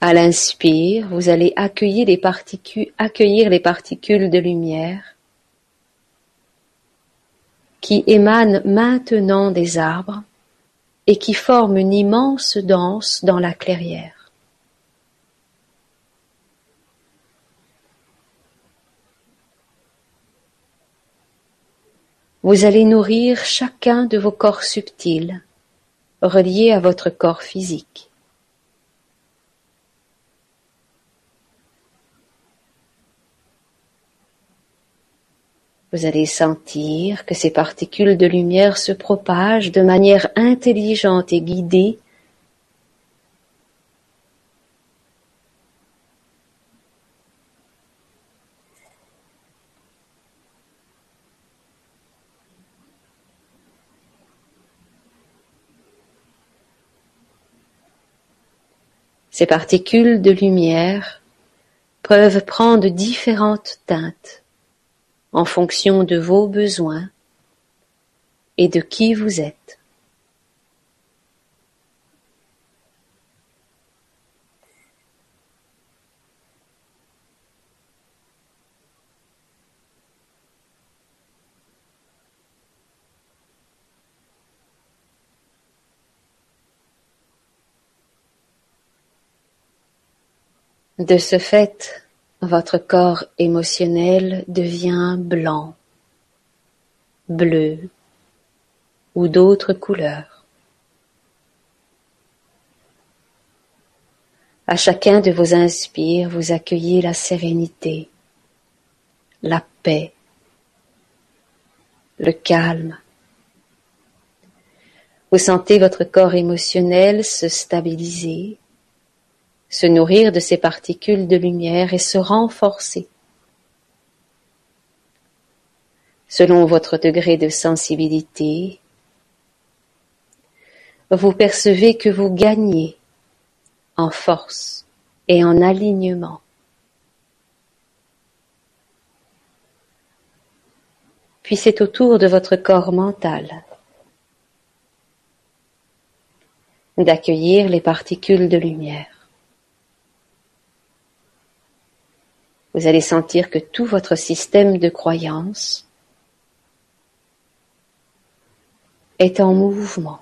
À l'inspire, vous allez accueillir les, particules, accueillir les particules de lumière qui émanent maintenant des arbres et qui forment une immense danse dans la clairière. Vous allez nourrir chacun de vos corps subtils, reliés à votre corps physique. Vous allez sentir que ces particules de lumière se propagent de manière intelligente et guidée Ces particules de lumière peuvent prendre différentes teintes en fonction de vos besoins et de qui vous êtes. De ce fait, votre corps émotionnel devient blanc, bleu ou d'autres couleurs. À chacun de vos inspires, vous accueillez la sérénité, la paix, le calme. Vous sentez votre corps émotionnel se stabiliser, se nourrir de ces particules de lumière et se renforcer. Selon votre degré de sensibilité, vous percevez que vous gagnez en force et en alignement. Puis c'est au tour de votre corps mental d'accueillir les particules de lumière. Vous allez sentir que tout votre système de croyance est en mouvement.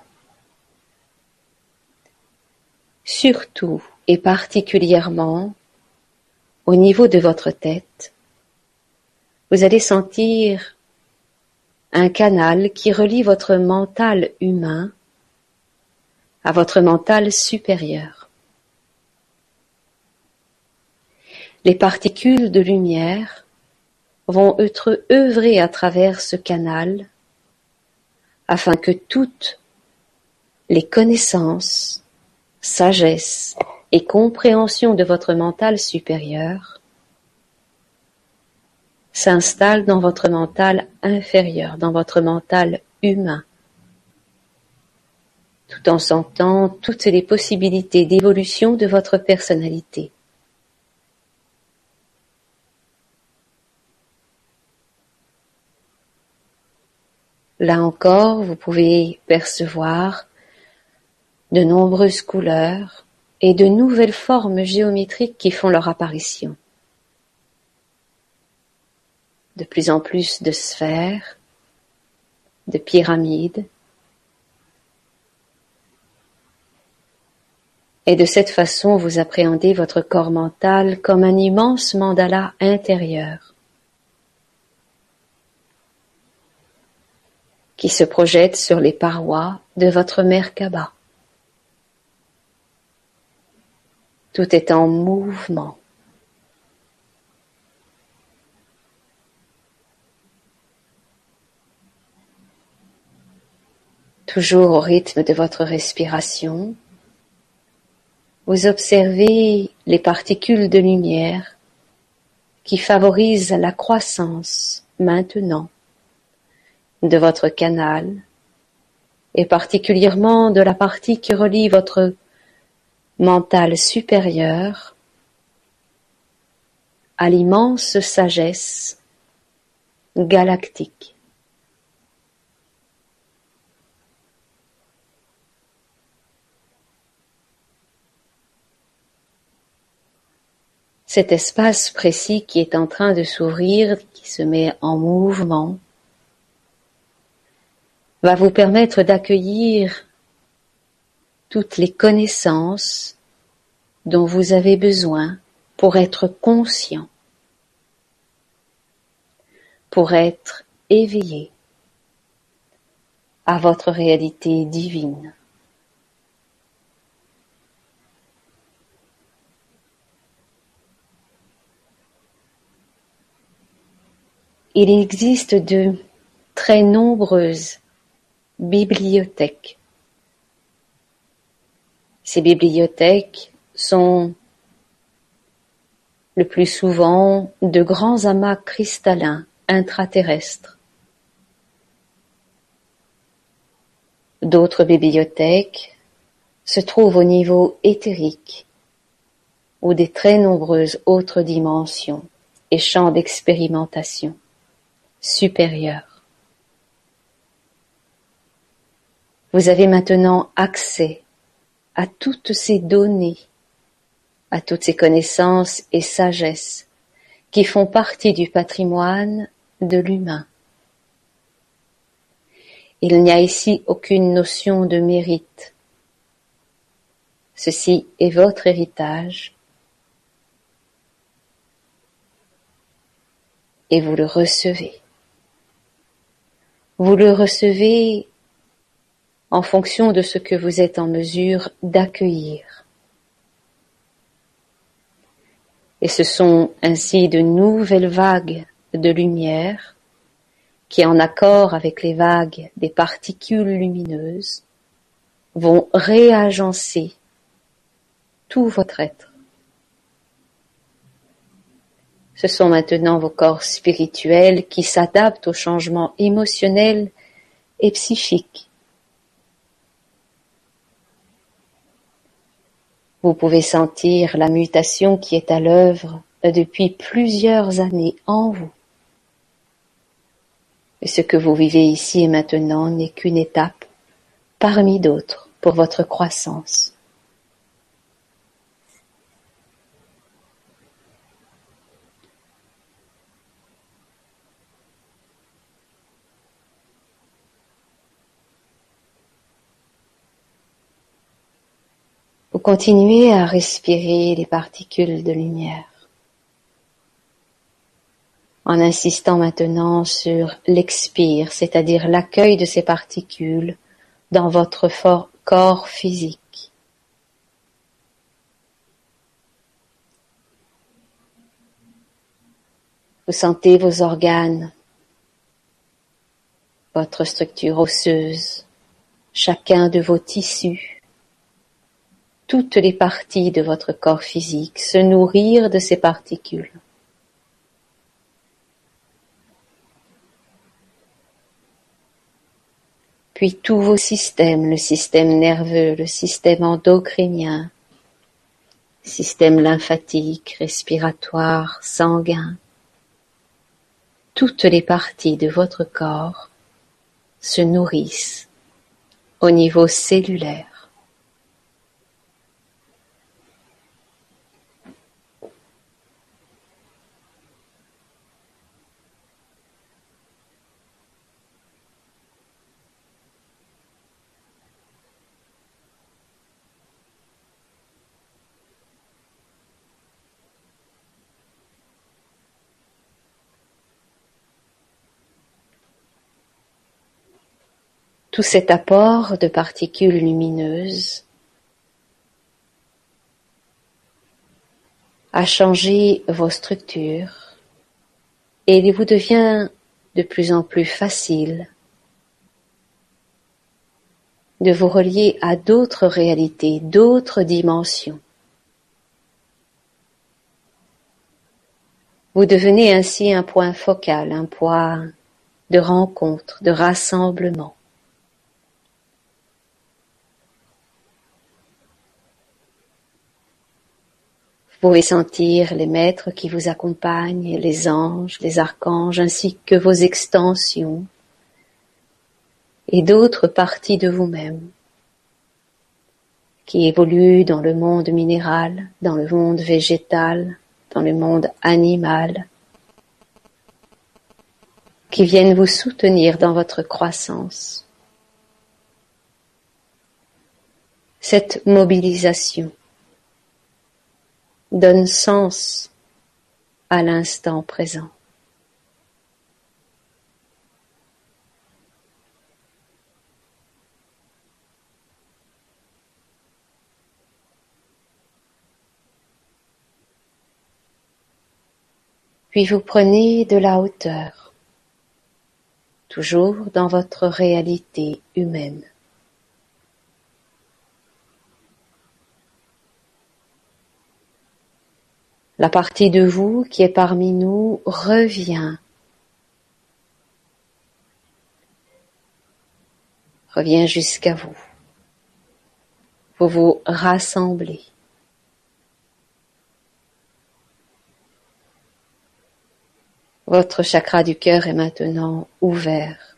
Surtout et particulièrement au niveau de votre tête, vous allez sentir un canal qui relie votre mental humain à votre mental supérieur. Les particules de lumière vont être œuvrer à travers ce canal afin que toutes les connaissances, sagesse et compréhension de votre mental supérieur s'installent dans votre mental inférieur, dans votre mental humain, tout en sentant toutes les possibilités d'évolution de votre personnalité. Là encore, vous pouvez percevoir de nombreuses couleurs et de nouvelles formes géométriques qui font leur apparition. De plus en plus de sphères, de pyramides, et de cette façon vous appréhendez votre corps mental comme un immense mandala intérieur. Qui se projette sur les parois de votre Merkaba. Tout est en mouvement. Toujours au rythme de votre respiration, vous observez les particules de lumière qui favorise la croissance maintenant de votre canal et particulièrement de la partie qui relie votre mental supérieur à l'immense sagesse galactique. Cet espace précis qui est en train de s'ouvrir, qui se met en mouvement, va vous permettre d'accueillir toutes les connaissances dont vous avez besoin pour être conscient, pour être éveillé à votre réalité divine. Il existe de très nombreuses bibliothèques. Ces bibliothèques sont le plus souvent de grands amas cristallins intraterrestres. D'autres bibliothèques se trouvent au niveau éthérique ou des très nombreuses autres dimensions et champs d'expérimentation supérieurs. Vous avez maintenant accès à toutes ces données, à toutes ces connaissances et sagesses qui font partie du patrimoine de l'humain. Il n'y a ici aucune notion de mérite. Ceci est votre héritage et vous le recevez. Vous le recevez en fonction de ce que vous êtes en mesure d'accueillir. Et ce sont ainsi de nouvelles vagues de lumière qui, en accord avec les vagues des particules lumineuses, vont réagencer tout votre être. Ce sont maintenant vos corps spirituels qui s'adaptent aux changements émotionnels et psychiques Vous pouvez sentir la mutation qui est à l'œuvre depuis plusieurs années en vous. Ce que vous vivez ici et maintenant n'est qu'une étape parmi d'autres pour votre croissance. Continuez à respirer les particules de lumière en insistant maintenant sur l'expire, c'est-à-dire l'accueil de ces particules dans votre corps physique. Vous sentez vos organes, votre structure osseuse, chacun de vos tissus, toutes les parties de votre corps physique se nourrir de ces particules. Puis tous vos systèmes, le système nerveux, le système endocrinien, système lymphatique, respiratoire, sanguin, toutes les parties de votre corps se nourrissent au niveau cellulaire. Tout cet apport de particules lumineuses a changé vos structures et il vous devient de plus en plus facile de vous relier à d'autres réalités, d'autres dimensions. Vous devenez ainsi un point focal, un point de rencontre, de rassemblement. Vous pouvez sentir les maîtres qui vous accompagnent, les anges, les archanges, ainsi que vos extensions et d'autres parties de vous-même qui évoluent dans le monde minéral, dans le monde végétal, dans le monde animal, qui viennent vous soutenir dans votre croissance. Cette mobilisation donne sens à l'instant présent. Puis vous prenez de la hauteur, toujours dans votre réalité humaine. La partie de vous qui est parmi nous revient. Revient jusqu'à vous. Vous vous rassemblez. Votre chakra du cœur est maintenant ouvert.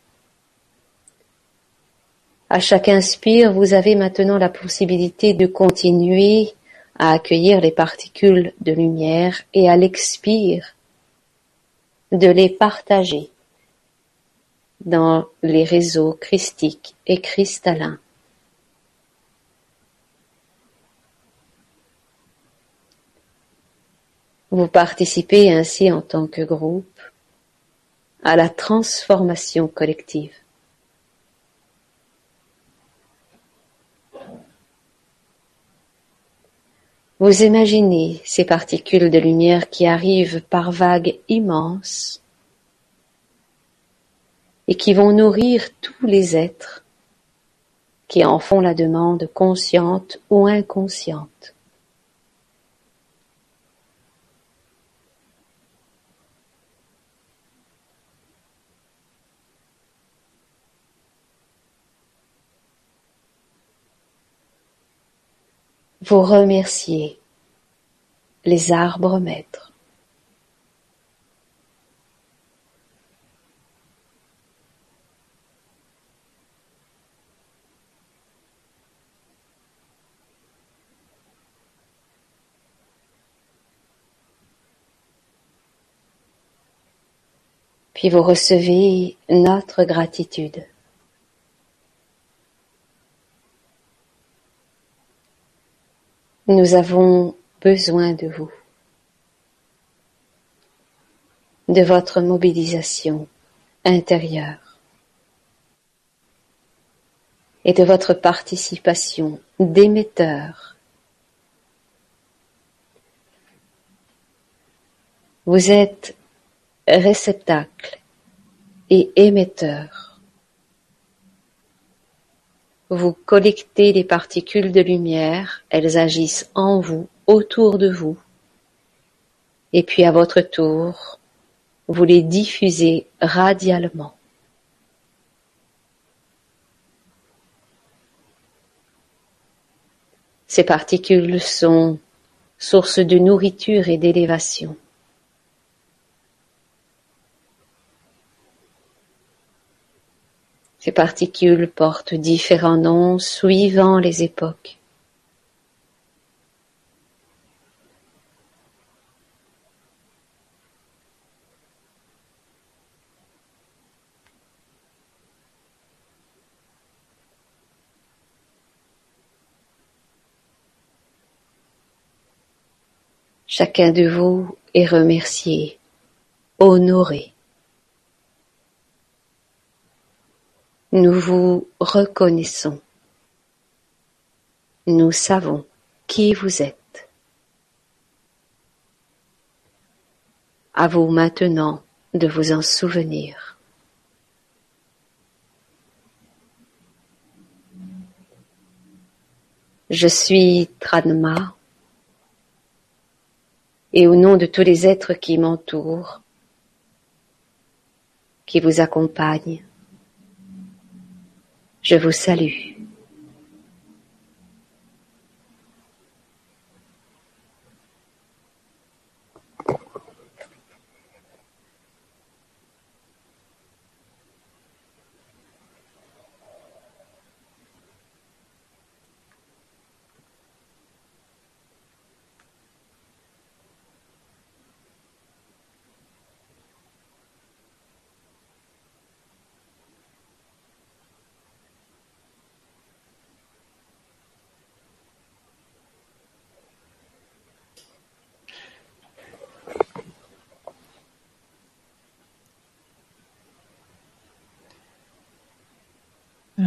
À chaque inspire, vous avez maintenant la possibilité de continuer à accueillir les particules de lumière et à l'expire de les partager dans les réseaux christiques et cristallins. Vous participez ainsi en tant que groupe à la transformation collective. Vous imaginez ces particules de lumière qui arrivent par vagues immenses et qui vont nourrir tous les êtres qui en font la demande consciente ou inconsciente. Vous remerciez les arbres maîtres. Puis vous recevez notre gratitude. Nous avons besoin de vous, de votre mobilisation intérieure et de votre participation d'émetteur. Vous êtes réceptacle et émetteur vous collectez les particules de lumière, elles agissent en vous, autour de vous, et puis à votre tour, vous les diffusez radialement. Ces particules sont source de nourriture et d'élévation. Ces particules portent différents noms suivant les époques. Chacun de vous est remercié, honoré. Nous vous reconnaissons. Nous savons qui vous êtes. À vous maintenant de vous en souvenir. Je suis Tranma. et au nom de tous les êtres qui m'entourent, qui vous accompagnent, je vous salue.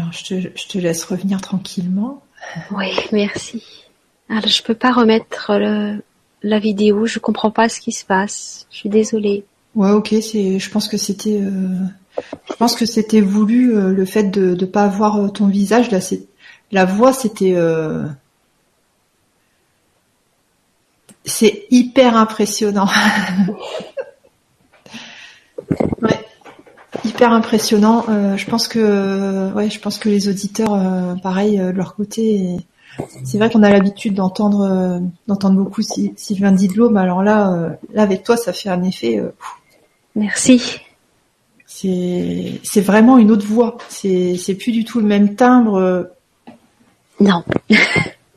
Alors, je te, je te, laisse revenir tranquillement. Oui, merci. Alors, je peux pas remettre le, la vidéo. Je comprends pas ce qui se passe. Je suis désolée. Ouais, ok. C'est, je pense que c'était, euh, je pense que c'était voulu euh, le fait de ne pas avoir euh, ton visage. Là, c'est, la voix, c'était, euh, c'est hyper impressionnant. ouais hyper impressionnant. Euh, je pense que, ouais, je pense que les auditeurs, euh, pareil, euh, de leur côté, c'est vrai qu'on a l'habitude d'entendre, d'entendre beaucoup Sylvain Didlot, mais alors là, là avec toi, ça fait un effet. Merci. C'est, c'est vraiment une autre voix. C'est, c'est plus du tout le même timbre. Non.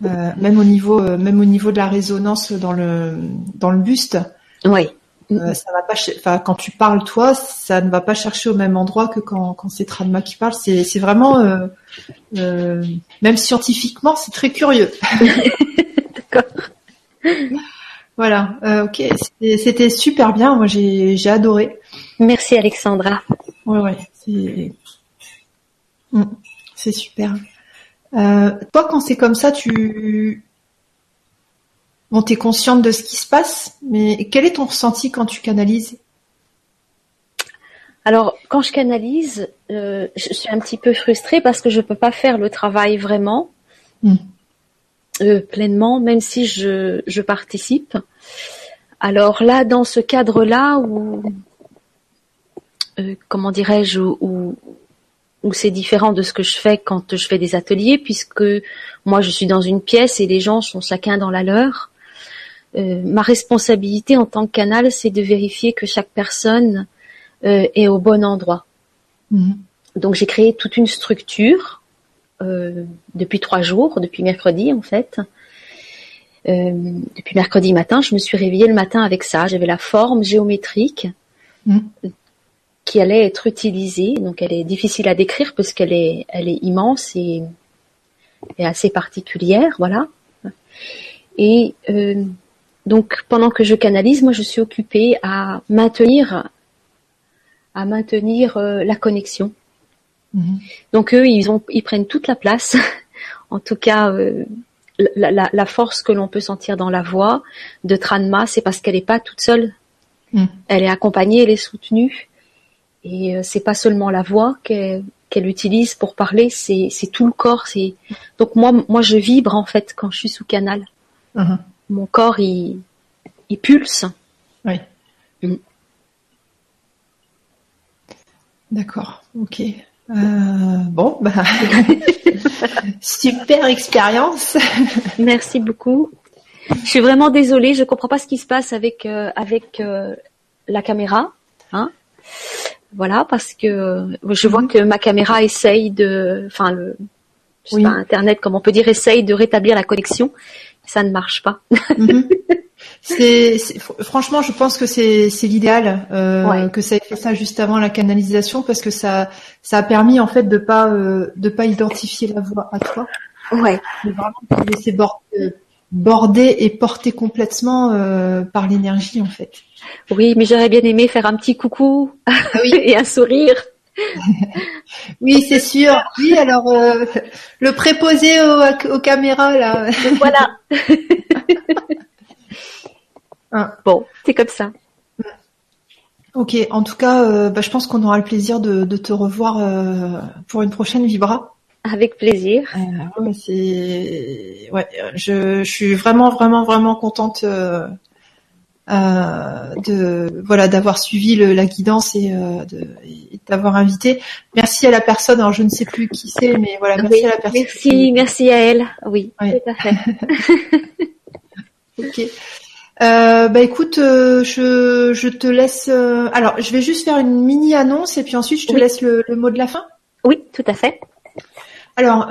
même au niveau, même au niveau de la résonance dans le, dans le buste. Oui. Euh, ça va pas, enfin, quand tu parles toi, ça ne va pas chercher au même endroit que quand, quand c'est Tradma qui parle. C'est, c'est vraiment, euh, euh, même scientifiquement, c'est très curieux. D'accord. Voilà. Euh, ok. C'était, super bien. Moi, j'ai, j'ai adoré. Merci Alexandra. Ouais, ouais. C'est, mm, c'est super. Euh, toi, quand c'est comme ça, tu, Bon, tu es consciente de ce qui se passe, mais quel est ton ressenti quand tu canalises? Alors, quand je canalise, euh, je suis un petit peu frustrée parce que je ne peux pas faire le travail vraiment hmm. euh, pleinement, même si je, je, participe. Alors là, dans ce cadre-là, où, euh, comment dirais-je, où, où c'est différent de ce que je fais quand je fais des ateliers, puisque moi je suis dans une pièce et les gens sont chacun dans la leur. Euh, ma responsabilité en tant que canal, c'est de vérifier que chaque personne euh, est au bon endroit. Mhm. Donc j'ai créé toute une structure euh, depuis trois jours, depuis mercredi en fait. depuis mercredi matin, je me suis réveillée le matin avec ça. J'avais la forme géométrique mhm. qui allait être utilisée. Donc elle est difficile à décrire parce qu'elle est, elle est immense et, et assez particulière, voilà. Et donc pendant que je canalise, moi je suis occupée à maintenir à maintenir euh, la connexion. Mhm. Donc eux, ils ont ils prennent toute la place. en tout cas, euh, la, force que l'on peut sentir dans la voix de Tranma, c'est parce qu'elle n'est pas toute seule. Mhm. Elle est accompagnée, elle est soutenue. Et euh, c'est pas seulement la voix qu'elle utilise pour parler, c'est tout le corps. C'est donc moi moi je vibre en fait quand je suis sous canal. Mhm mon corps il, pulse. Oui. Mm. D'accord, ok. Euh, bon, bah, super expérience. Merci beaucoup. Je suis vraiment désolée, je comprends pas ce qui se passe avec euh, avec euh, la caméra, hein. Voilà, parce que je vois mm-hmm. que ma caméra essaye de, enfin le, Internet, comme on peut dire, essaye de rétablir la connexion ça ne marche pas. Mhm. c'est, franchement, je pense que c'est, c'est l'idéal euh, que ça ait fait ça juste avant la canalisation parce que ça, ça a permis en fait de pas, euh, de pas identifier la voix à toi. Ouais. De vraiment te laisser euh, border, et porter complètement par l'énergie en fait. Oui, mais j'aurais bien aimé faire un petit coucou ah et un sourire. oui, c'est sûr. Oui, alors euh, le préposé aux, caméras là. voilà. Ah. Bon, c'est comme ça. Ok, en tout cas, euh, bah, je pense qu'on aura le plaisir de, te revoir euh, pour une prochaine Vibra. Avec plaisir. c'est, ouais, je, je, suis vraiment, vraiment, vraiment contente de voilà d'avoir suivi la guidance et, d'avoir invité. Merci à la personne. Alors je ne sais plus qui c'est, mais voilà, merci à la personne. Merci, merci à elle. Oui, tout à fait. ok. Euh, bah écoute, euh, je, je te laisse. Euh, alors, je vais juste faire une mini annonce et puis ensuite je te laisse le, mot de la fin. Oui, tout à fait. Alors,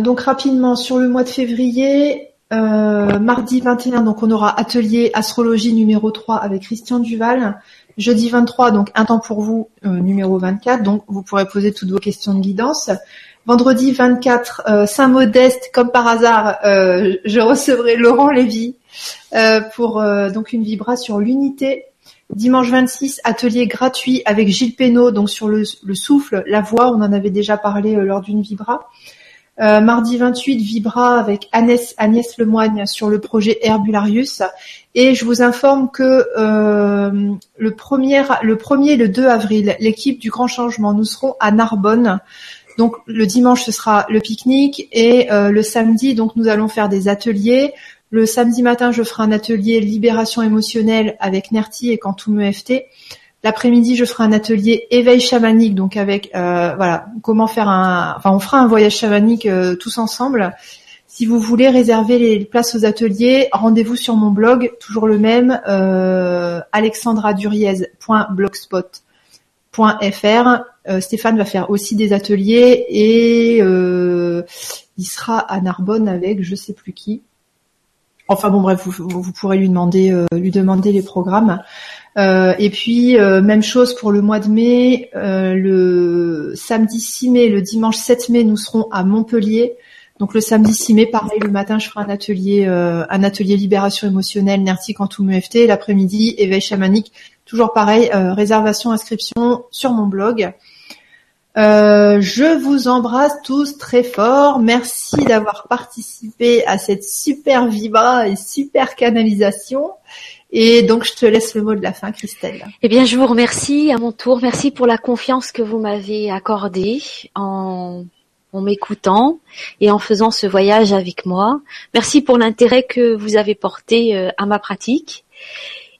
donc rapidement sur le mois de février, mardi 21, donc on aura atelier astrologie numéro 3 avec Christian Duval. Jeudi 23, donc un temps pour vous, numéro 24, donc vous pourrez poser toutes vos questions de guidance. Vendredi 24, Saint-Modeste, comme par hasard, je recevrai Laurent Lévy euh, pour euh, donc une vibra sur l'unité. Dimanche 26, atelier gratuit avec Gilles Pénaud, donc sur le, souffle, la voix, on en avait déjà parlé euh, lors d'une vibra. Mardi 28, Vibra avec Agnès, Agnès Lemoigne sur le projet Herbularius. Et je vous informe que le, premier, le 1er et le 2 avril, l'équipe du Grand Changement, nous serons à Narbonne. Donc le dimanche, ce sera le pique-nique et le samedi, donc nous allons faire des ateliers. Le samedi matin, je ferai un atelier libération émotionnelle avec Nerti et Quantum EFT. L'après-midi, je ferai un atelier éveil chamanique, donc avec euh, voilà comment faire un, enfin on fera un voyage chamanique euh, tous ensemble. Si vous voulez réserver les places aux ateliers, rendez-vous sur mon blog, toujours le même, euh, alexandraduriez.blogspot.fr. Stéphane va faire aussi des ateliers et il sera à Narbonne avec je sais plus qui. Enfin bon bref, vous, pourrez lui demander euh, lui demander les programmes. Euh, et puis euh, même chose pour le mois de mai, le samedi 6 mai, le dimanche 7 mai, nous serons à Montpellier. Donc le samedi 6 mai, pareil, le matin, je ferai un atelier un atelier libération émotionnelle, Nerti Quantum EFT. L'après-midi, éveil chamanique. Toujours pareil, réservation, inscription sur mon blog. Euh, je vous embrasse tous très fort. Merci d'avoir participé à cette super vibra et super canalisation. Et donc, je te laisse le mot de la fin, Christelle. Eh bien, je vous remercie à mon tour. Merci pour la confiance que vous m'avez accordée en, en m'écoutant et en faisant ce voyage avec moi. Merci pour l'intérêt que vous avez porté euh, à ma pratique.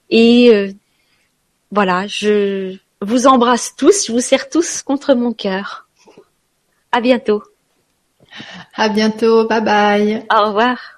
Et euh, voilà, je, vous embrasse tous, je vous serre tous contre mon cœur. À bientôt. À bientôt, bye bye. Au revoir.